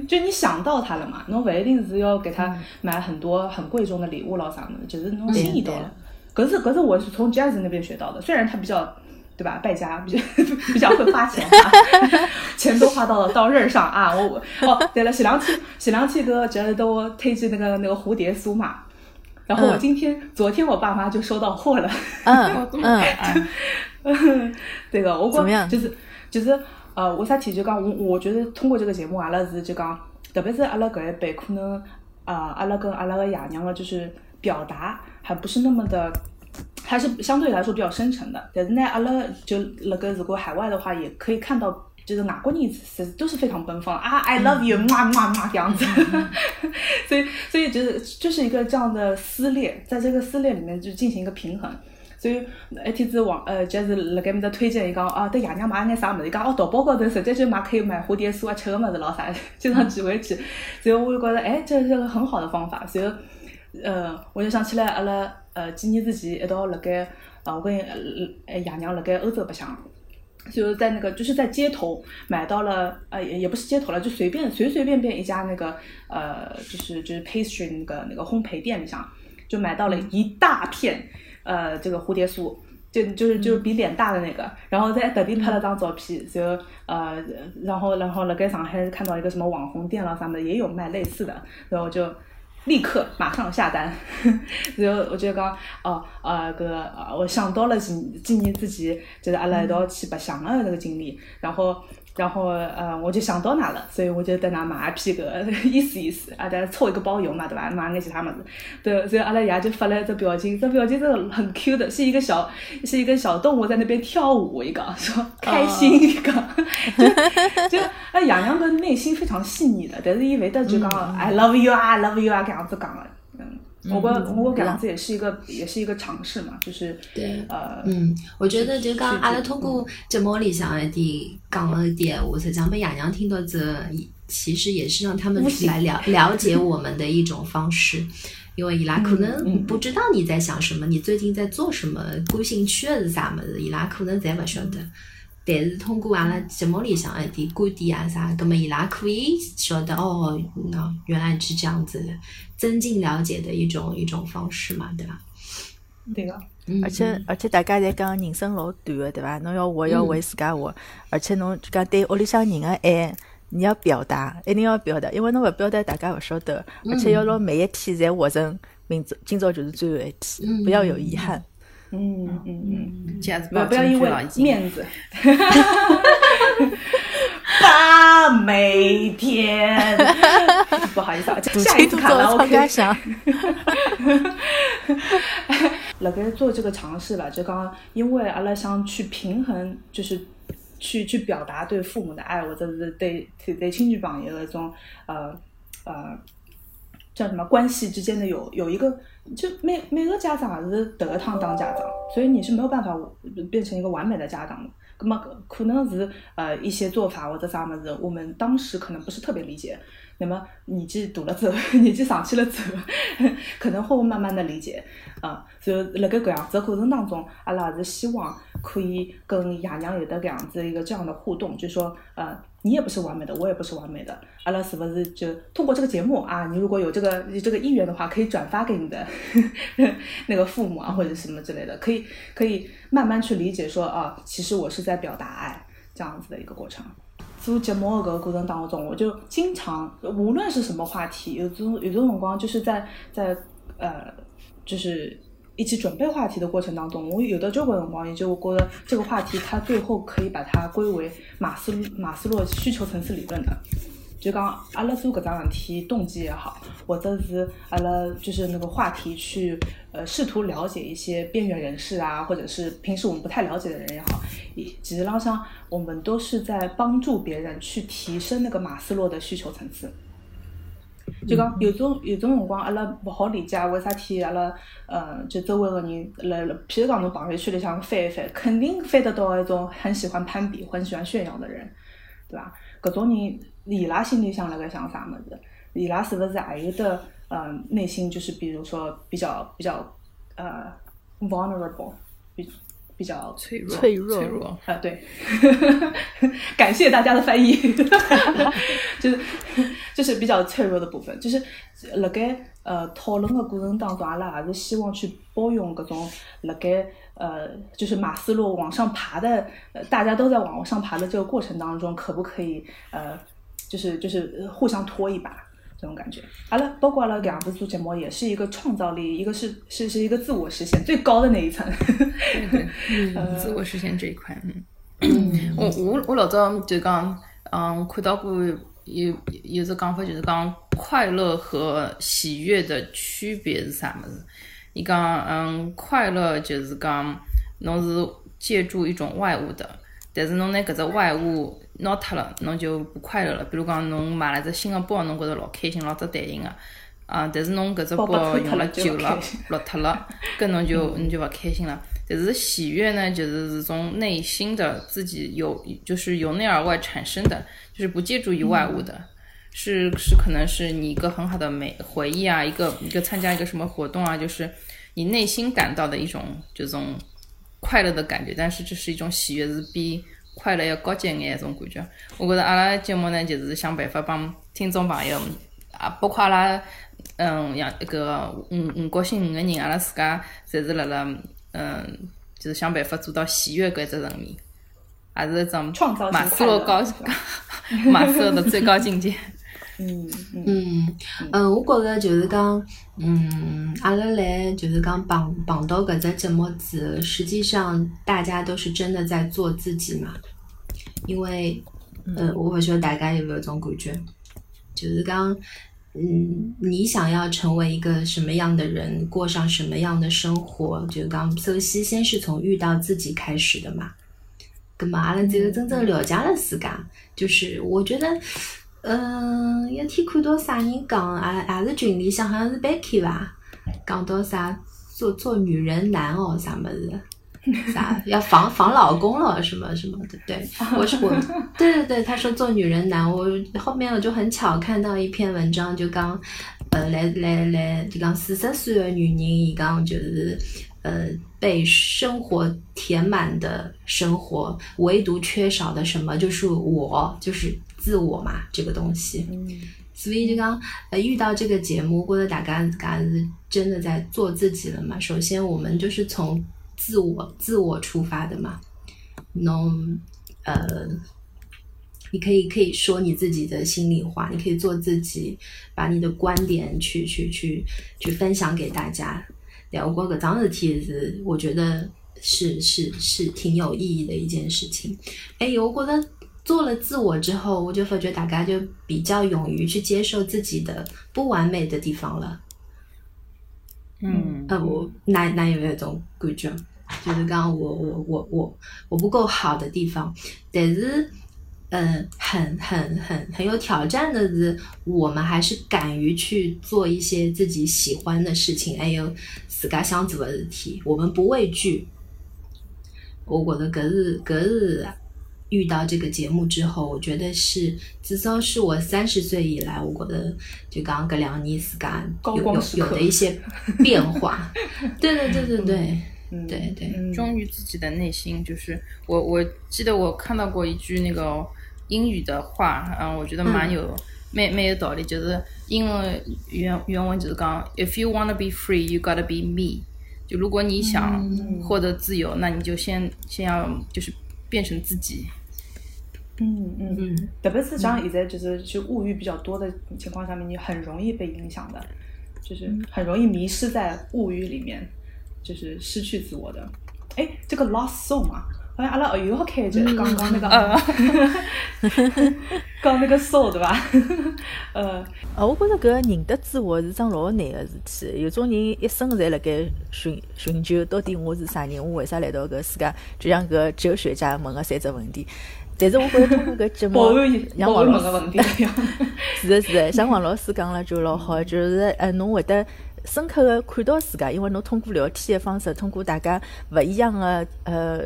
就你想到他了嘛，侬不一定是要给他买很多很贵重的礼物咯啥么的，就是侬心意到了。可是可是我是从 Jazz 那边学到的，虽然他比较对吧败家，比较 <laughs> 比较会花钱啊，<laughs> 钱都花到了刀刃上啊。我我哦对了，前两天前两天个 Jazz 都我推荐那个那个蝴蝶酥嘛，然后我今天、昨天我爸妈就收到货了。嗯嗯，对个，我怎么样就是就是呃，为啥体就讲我我觉得通过这个节目，阿拉是就讲，特别是阿拉搿一辈，可能啊、呃阿拉跟阿拉个爷娘个就是表达还不是那么的。还是相对来说比较深沉的，但是呢，阿拉就那个如果海外的话，也可以看到，就是外国人是都是非常奔放啊，I love you，嘛嘛嘛这样子，<laughs> 所以所以就是就是一个这样的撕裂，在这个撕裂里面就进行一个平衡。所以一天子网呃，就是辣盖面搭推荐伊讲啊，对爷娘买眼啥物事，伊讲哦，淘宝高头直接就买可以买蝴蝶酥啊，吃个物事咾啥，经常寄回去。所以我就觉得，哎，这是个很好的方法。所以，呃，我就想起来阿拉呃几年之前一道辣盖呃，我跟呃呃爷娘辣盖欧洲白相。就是在那个，就是在街头买到了，呃，也也不是街头了，就随便随随便便一家那个，呃，就是就是 pastry 那个那个烘焙店里上，就买到了一大片，呃，这个蝴蝶酥，就就是就是比脸大的那个，然后在特地拍了张照片，就呃，然后然后了该上海看到一个什么网红店了啥的也有卖类似的，然后我就。立刻马上下单，<laughs> 然后我就讲哦，呃，搿个呃我想到了今今年之前，就是阿拉一道去白相的那个经历，然后然后呃我就想到哪了，所以我就在那买一批搿个意思意思，啊，但凑一个包邮嘛，对吧？买眼其他么子，对，所以阿拉爷就发了一只表情，这表情真的很 Q 的，是一个小是一个小动物在那边跳舞，一个说开心一个，就就哎爷娘个内心非常细腻的，但是伊会得就讲 I love you 啊，I love you 啊搿样子讲。我觉得我搿样子也是一个，也是一个尝试嘛，就是对。呃，嗯，我觉得就讲阿拉通过节目里向一点讲了一点话，实际上被爷娘听到这，其实也是让他们来了了解我们的一种方式。因为伊拉可能不知道你在想什么，你最近在做什么，感兴趣的是啥么子，伊拉可能侪勿晓得。但是通过阿拉节目里向一点观点啊啥，葛么伊拉可以晓得哦，那原来是这样子的，增进了解的一种一种方式嘛，对吧？对个，嗯，而且而且大家侪讲人生老短个，对伐？侬要活要为自家活，而且侬就讲对屋里向人个爱，你要表达，一定要表达，因为侬勿表达，大家勿晓得。而且要让每一天侪活成明朝今朝就是最后一天，不要有遗憾。嗯嗯嗯，这样子不要不要因为。面子，八每天，<laughs> 不好意思啊，下一次卡拉唱 OK 家响，<laughs> 辣盖做这个尝试了，就刚刚因为阿拉想去平衡，就是去去表达对父母的爱，或者是对对对亲戚朋友的这种呃呃叫什么关系之间的有有一个，就每每个家长也是得一趟当家长，所以你是没有办法变成一个完美的家长的。那么可能是呃一些做法或者啥么子，我们当时可能不是特别理解。那么年纪大了之后，年纪上去了之后，<laughs> 可能会慢慢的理解啊。所以辣盖搿样子过程当中，阿拉也是希望可以跟爷娘有的搿样子一个这样的互动，就说呃，你也不是完美的，我也不是完美的，阿拉是不是就通过这个节目啊？你如果有这个这个意愿的话，可以转发给你的 <laughs> 那个父母啊，或者什么之类的，可以可以慢慢去理解说啊，其实我是在表达爱这样子的一个过程。做节目的个过程当中，我就经常无论是什么话题，有种有种辰光就是在在呃，就是一起准备话题的过程当中，我有的交关辰光，也就觉得这个话题它最后可以把它归为马斯马斯洛需求层次理论的。就讲阿拉做搿桩事体动机也好，或者是阿拉就是那个话题去呃试图了解一些边缘人士啊，或者是平时我们不太了解的人也好，其实浪上我们都是在帮助别人去提升那个马斯洛的需求层次。就讲有种有种辰光，阿拉勿好理解为啥体阿拉呃就周围个人来，譬如讲侬朋友圈里向翻一翻，肯定翻得到一种很喜欢攀比、很喜欢炫耀的人，对伐？搿种人。伊拉心里向辣盖想啥物事？伊拉是勿是还有的呃内心就是比如说比较比较呃 vulnerable，比比较脆弱脆弱脆弱。啊对，<laughs> 感谢大家的翻译，<laughs> 就是就是比较脆弱的部分，就是辣盖呃讨论的过程当中，阿拉还是希望去包容各种辣盖呃就是马斯洛往上爬的，呃大家都在往上爬的这个过程当中，可不可以呃。就是就是互相拖一把这种感觉，阿拉，包括了两部做节目也是一个创造力，一个是是是一个自我实现最高的那一层。嗯，<laughs> 自我实现这一块，嗯，我我我老早就讲，嗯，看到过有有只讲法，就是讲快乐和喜悦的区别是啥么子？伊讲，嗯，快乐就是讲侬是借助一种外物的，但是侬拿搿只外物。拿脱了，侬就不快乐了。比如讲，侬买了只新的包，侬觉着老开心，老值弹性个。啊，但是侬搿只包用了久了，落脱了，搿侬就侬就勿开心了。但是喜悦呢，就是是从内心的自己有，就是由内而外产生的，就是不借助于外物的，是是可能是你一个很好的美回忆啊，一个一个参加一个什么活动啊，就是你内心感到的一种这种快乐的感觉。但是这是一种喜悦，是比。快乐要高级一眼，种感觉。我觉着阿拉节目呢，就是想办法帮听众朋友啊，包括阿拉，嗯，像一个五五角星五个人，阿拉自家侪是辣辣，嗯，就是想办法做到喜悦搿只层面，还是一种创造马斯洛高马斯洛的最高境界。嗯嗯嗯，我觉着就是讲，嗯，阿拉来就是讲碰碰到搿只节目之后，实际上大家都是真的在做自己嘛。因为，呃，我勿晓得大家有没有种感觉，就是讲，嗯，你想要成为一个什么样的人，过上什么样的生活，就是讲，首先先是从遇到自己开始的嘛。葛末阿拉只有真正了解了自家，就是我觉得。嗯，一天看到啥人讲，也也是群里向，好像是 Becky 吧，讲到啥做做女人难哦，啥么子，啥要防防老公了，什么什么的。对，我是我，对对对，他说做女人难，我后面我就很巧看到一篇文章，就讲，呃，来来来，就讲四十岁的女人，伊讲就是，呃，被生活填满的生活，唯独缺少的什么，就是我，就是。自我嘛，这个东西，所以就刚，呃，遇到这个节目，或者大家自家是真的在做自己了嘛。首先，我们就是从自我、自我出发的嘛。侬，呃，你可以可以说你自己的心里话，你可以做自己，把你的观点去去去去分享给大家。对，我觉搿桩事体是，我觉得是是是挺有意义的一件事情。哎，我觉得。做了自我之后，我就发觉大家就比较勇于去接受自己的不完美的地方了。嗯，呃，我那那有没有种感觉？就是刚我我我我我不够好的地方，但是，嗯，很很很很有挑战的是，我们还是敢于去做一些自己喜欢的事情，还有自家想做的事体，我们不畏惧。我觉得搿是搿是。遇到这个节目之后，我觉得是至少是我三十岁以来，我觉得就刚刚搿两年时间有有有的一些变化。对对对对对，对对，忠于自己的内心。就是我我记得我看到过一句那个英语的话，嗯，我觉得蛮有蛮蛮有道理。就是英文原原文就是讲，If you wanna be free, you gotta be me。就如果你想获得自由，那你就先先要就是变成自己。嗯嗯嗯，特别是像现在就是就物欲比较多的情况下面，你很容易被影响的，就是很容易迷失在物欲里面，就是失去自我的。哎，这个 lost soul 嘛，好像阿拉又要开一集刚刚那个，<laughs> 讲那个 soul 对吧？<laughs> 呃，呃，我觉着搿认得自我是桩老难个事体。有种人一生侪辣盖寻寻求到底我是啥人，我为啥来到搿世界？就像搿哲学家问个三只问题。但是我觉着通过搿节目，保安像王老师问个问题。<laughs> 是的，是的，像王老师讲了就老好，就是呃，侬会得深刻的看到自家，因为侬通过聊天的方式，通过大家勿一样的呃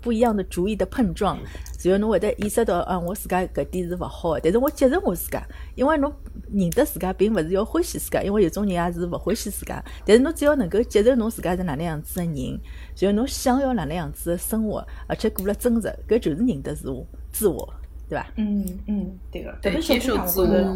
不一样的主意的碰撞，然后侬会得意识到，啊，我自家搿点是勿好的，但是我接受我自家，因为侬认得自家，并勿是要欢喜自家，因为有种人也是勿欢喜自家，但是侬只要能够接受侬自家是哪能样子的人，然后侬想要哪能样子的生活，而且过了真实，搿就是认得自我，自我，对伐？嗯嗯，对个，对特别小接受自我。觉着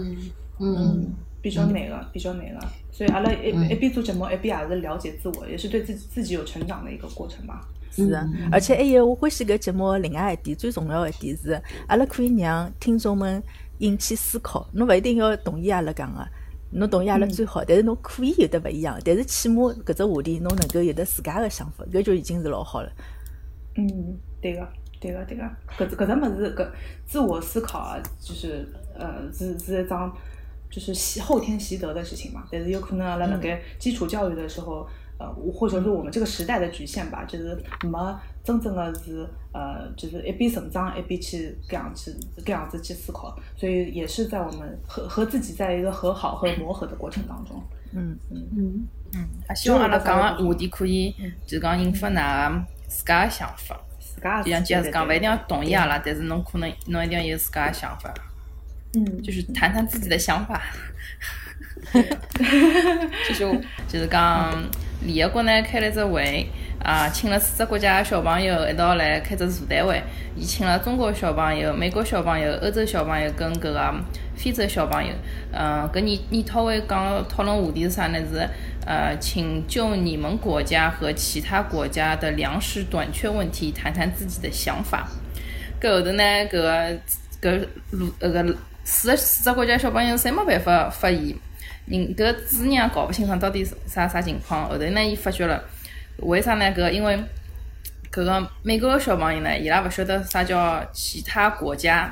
我嗯，比较难个，比较难个。所以阿拉一一边做节目，一边也是了解自我，也是对自己自己有成长的一个过程吧。是的，而且还有我欢喜搿节目的另外一点，最重要的一点是，阿拉可以让听众们引起思考。侬勿一定要同意阿拉讲个，侬同意阿拉最好，但是侬可以有得勿一样，但是起码搿只话题侬能够有得自家个想法，搿就已经是老好了。嗯，对个，对个，对个，搿只搿只物事，搿自我思考啊，就是呃，是是一桩就是习后天习得的事情嘛。但是有可能阿拉辣盖基础教育的时候，呃，或者是我们这个时代的局限吧，就是没真正的是呃，就是一边成长一边去这样去这样子去思考，所以也是在我们和和自己在一个和好和磨合的过程当中。嗯嗯，嗯嗯希望阿拉讲的话题可以，就讲引发㑚自家个想法。自家就像杰子讲，勿一定要同意阿。拉，但是侬可能侬一定要有自家个想法，嗯，就是谈谈自己的想法。<laughs> <laughs> 就是就是讲，联合国呢开了只会，啊，请了四只国家小朋友一道来开只座谈会。伊请了中国小朋友、美国小朋友、欧洲小朋友跟搿个非洲小朋友。嗯，搿研研讨会讲讨论话题是啥呢？是呃，请就你们国家和其他国家的粮食短缺问题谈谈自己的想法。搿后头呢，搿个搿路呃个四四只国家小朋友侪没办法发言，人搿主持人也搞勿清爽到底是啥啥情况。后头呢，伊发觉了，为啥呢？搿因为搿个美国个小朋友呢，伊拉勿晓得啥叫其他国家；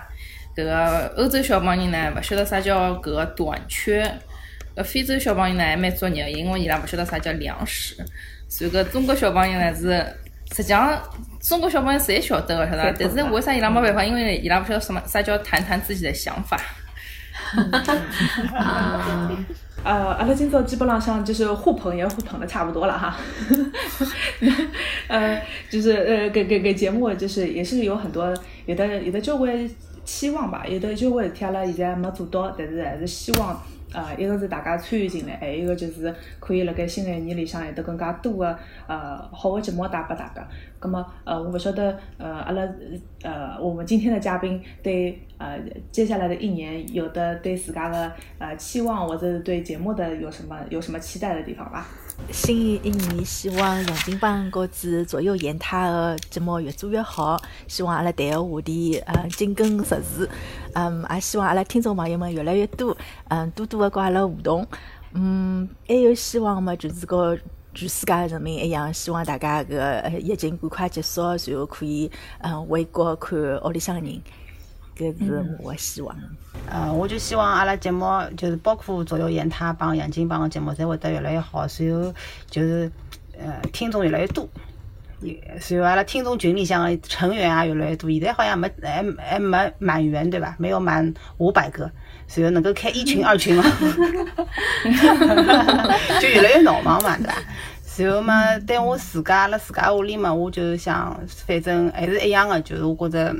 搿个欧洲小朋友呢，勿晓得啥叫搿个短缺；搿非洲小朋友呢，还蛮作孽，因为伊拉勿晓得啥叫粮食。所以搿中国小朋友呢是，实际上中国小朋友侪晓得个，晓得伐？但是为啥伊拉没办法？因为伊拉勿晓得什么啥叫谈谈自己的想法。<laughs> 呃，阿拉今朝基本浪向就是互捧也互捧的差不多了哈。<laughs> 呃，就是呃，给给给节目就是也是有很多有的有的交关期望吧，有的交关事体阿拉现在没做到，但是还是希望。呃，一个是大家参与进来，还有一个就是可以辣盖新的一年里向有得更加多的呃好的节目带拨大家。咁么呃，我勿晓得呃阿拉呃我们今天的嘉宾对呃接下来的一年有的对自家的呃期望，或者是对节目的有什么有什么期待的地方吧？新一一年，希望杨金帮高子左右言他的节目越做越好。希望阿拉谈个话题，呃，紧跟时事。嗯，也希望阿拉听众朋友们越来越多，嗯，多多的跟阿拉互动。嗯，还有希望嘛，就是和全世界人民一样，希望大家搿个疫情赶快结束，然后可以嗯回国看屋里向人。搿是我的希望。呃，我就希望阿拉节目就是包括左右言他帮杨金帮个节目，侪会得越来越好，随后就是呃听众越来越多，也随后阿拉听众群里向个成员也越来越多。现在好像没还还没满员对吧？没有满五百个，随后能够开一群二群了，<laughs> 就越来越闹忙嘛，对吧？随后嘛，对我自家阿拉自家屋里嘛，我就想，反正还是一样的，就是我觉着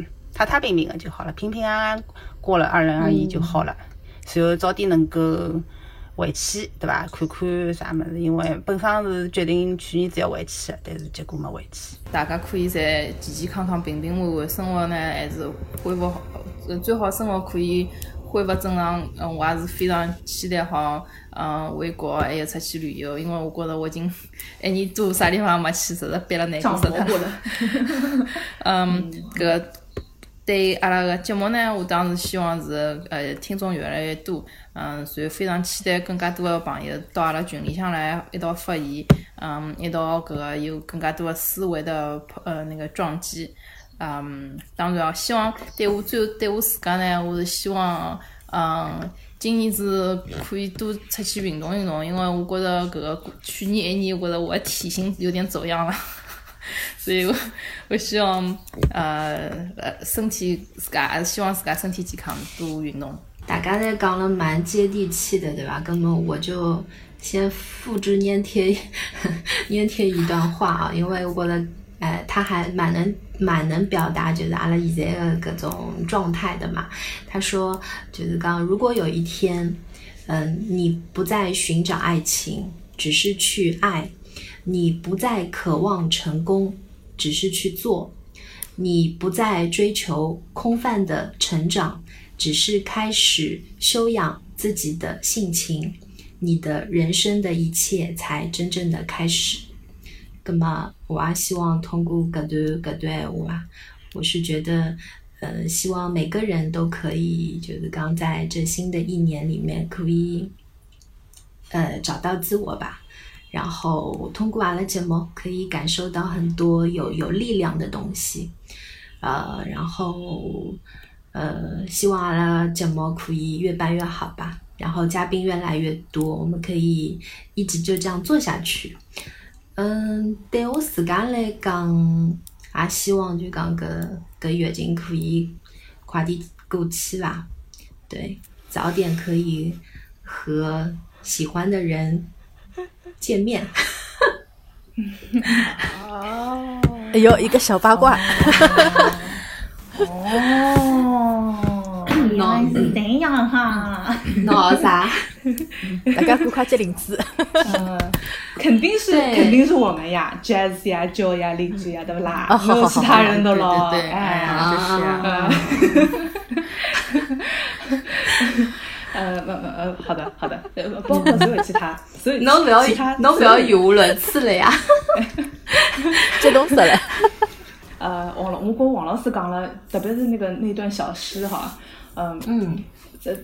踏踏平平的就好了，平平安安过了二零二一就好了。随后早点能够回去，对伐？看看啥物事，因为本身是决定去年子要回去的，但是结果没回去。大家可以侪健健康康、平平稳稳，生活呢还是恢复好，呃最好生活可以恢复正常。嗯，我也是非常期待好，嗯，回国还有出去旅游，因为我觉着我已经一年多啥地方没去，实在憋了难过死了。<laughs> 嗯，搿对阿拉个节目呢，我当时希望是呃听众越来越多，嗯，然后非常期待更加多的朋友到阿拉群里向来一道发言，嗯，一道搿个有更加多的思维的呃那个撞击，嗯，当然哦希望对我最后对我自家呢，我是希望嗯今年子可以多出去运动运动，因为我觉着搿个去年一年，我觉着我的体型有点走样了。<laughs> 所以我我希望呃呃身体自家还是希望自家身体健康，多运动。大家在讲了蛮接地气的，对吧？那么我就先复制粘贴 <laughs> 粘贴一段话啊，因为我觉得，哎，他还蛮能蛮能表达，就是阿拉现在的各种状态的嘛。他说，就是刚如果有一天，嗯，你不再寻找爱情，只是去爱。你不再渴望成功，只是去做；你不再追求空泛的成长，只是开始修养自己的性情。你的人生的一切才真正的开始。那么，我也希望通过搿段搿段话，我是觉得，呃，希望每个人都可以，就是刚在这新的一年里面，可以，呃，找到自我吧。然后通过阿拉节目，可以感受到很多有有力量的东西，呃，然后呃，希望阿拉节目可以越办越好吧。然后嘉宾越来越多，我们可以一直就这样做下去。嗯，对我自家来讲，也希望就讲搿搿疫情可以快点过去吧。对，早点可以和喜欢的人。见面，哦，哎呦，一个小八卦，哦，来是这样哈，<laughs> 闹啥？<laughs> 大家赶快接领子，嗯，肯定是肯定是我们呀，Jazz 呀，Joe 呀，邻居呀，对不啦？没有其他人的喽，哎，就是啊。呃，呃呃，好的，好的，<laughs> 包括所有其他，所以侬不要其他，侬不要语无伦次了呀，激动死了。呃，王老，我跟王老师讲了，特别是那个那段小诗哈，嗯嗯，在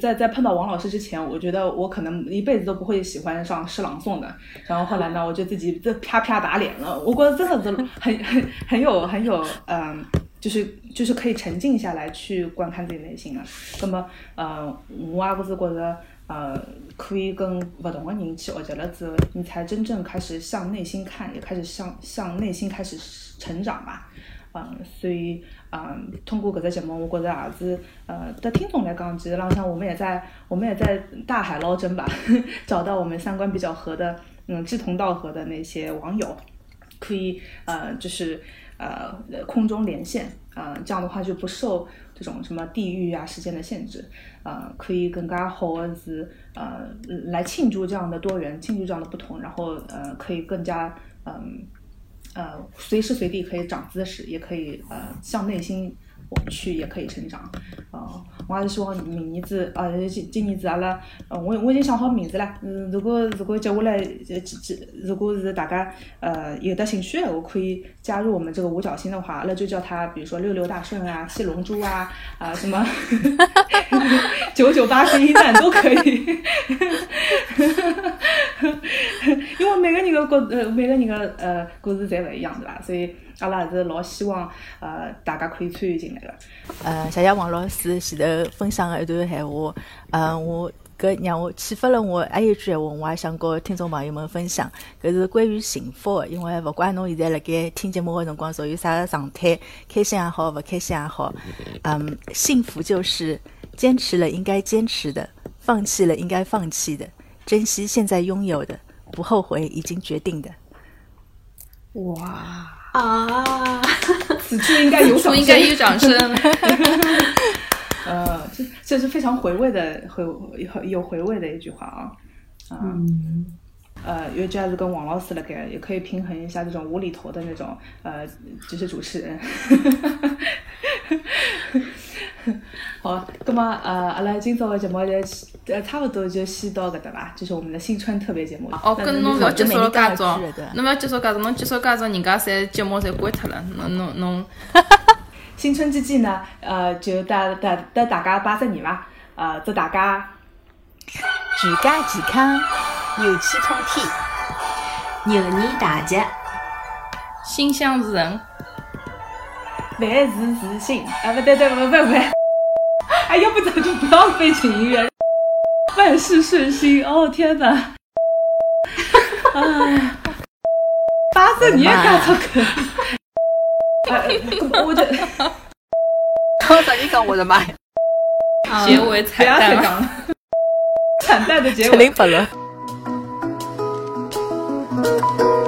在在碰到王老师之前，我觉得我可能一辈子都不会喜欢上诗朗诵的。然后后来呢，我就自己这啪啪打脸了。我觉得真的是很 <laughs> 很很有很有嗯。就是就是可以沉静下来去观看自己内心啊。那么，呃，我也不是觉得，呃，可以跟不同的人去学习了之后，你才真正开始向内心看，也开始向向内心开始成长吧。嗯，所以，嗯，通过搿只节目，我觉得也是，呃，对听众来讲，其实浪向我们也在，我们也在大海捞针吧，<laughs> 找到我们三观比较合的，嗯，志同道合的那些网友，可以，呃，就是。呃，空中连线，呃，这样的话就不受这种什么地域啊、时间的限制，呃，可以更加好的是，呃，来庆祝这样的多元，庆祝这样的不同，然后呃，可以更加，嗯，呃，随时随地可以长姿势，也可以呃，向内心。我去也可以成长，呃，我还是希望明年子，啊，今今年子阿拉，呃，我我已经想好名字了，嗯，如果如果接下来，呃，如果是大家，呃，有的兴趣，我可以加入我们这个五角星的话，那就叫他，比如说六六大顺啊，七龙珠啊，啊，什么，<laughs> 九九八十一难都可以，<laughs> 因为每个人的故，呃，每个人的呃故事侪勿一样，对吧？所以。阿拉还是老希望，呃，大家可以参与进来的。呃，谢谢王老师前头分享的一段闲话，呃，我搿让我启发了我，还有一句闲话，我也想跟听众朋友们分享，搿是关于幸福的。因为勿管侬现在辣盖听节目的辰光属于啥个状态，开心也好，勿开心也好，嗯，幸福就是坚持了应该坚持的，放弃了应该放弃的，珍惜现在拥有的，不后悔已经决定的。哇！啊，此处应该有掌声应该有掌声。<laughs> 呃，这这是非常回味的，回有有回味的一句话啊。嗯。呃，因为这样子跟王老师了，该也可以平衡一下这种无厘头的那种呃，就是主持人。<laughs> 好，那么呃，阿拉今朝的节目就呃差不多就先到搿搭吧，就是我们的新春特别节目。哦，跟侬勿要结束了介早，侬勿要结束介早，侬结束介早，人家侪节目侪关脱了，侬侬侬。<laughs> 新春之际呢，呃，就搭搭搭大家拜只年伐，呃，祝大家全家健康，牛气冲天，牛年大吉，心想事成，万事如心。啊，不对对不不不不，<laughs> 哎，要不咱就不要背景音乐，万事顺心。哦天哪！哎，八十年干出口。呃，<laughs> 我就 <laughs> 刚才你讲我的妈呀！结尾彩蛋了，惨淡的结七尾。零八落。Thank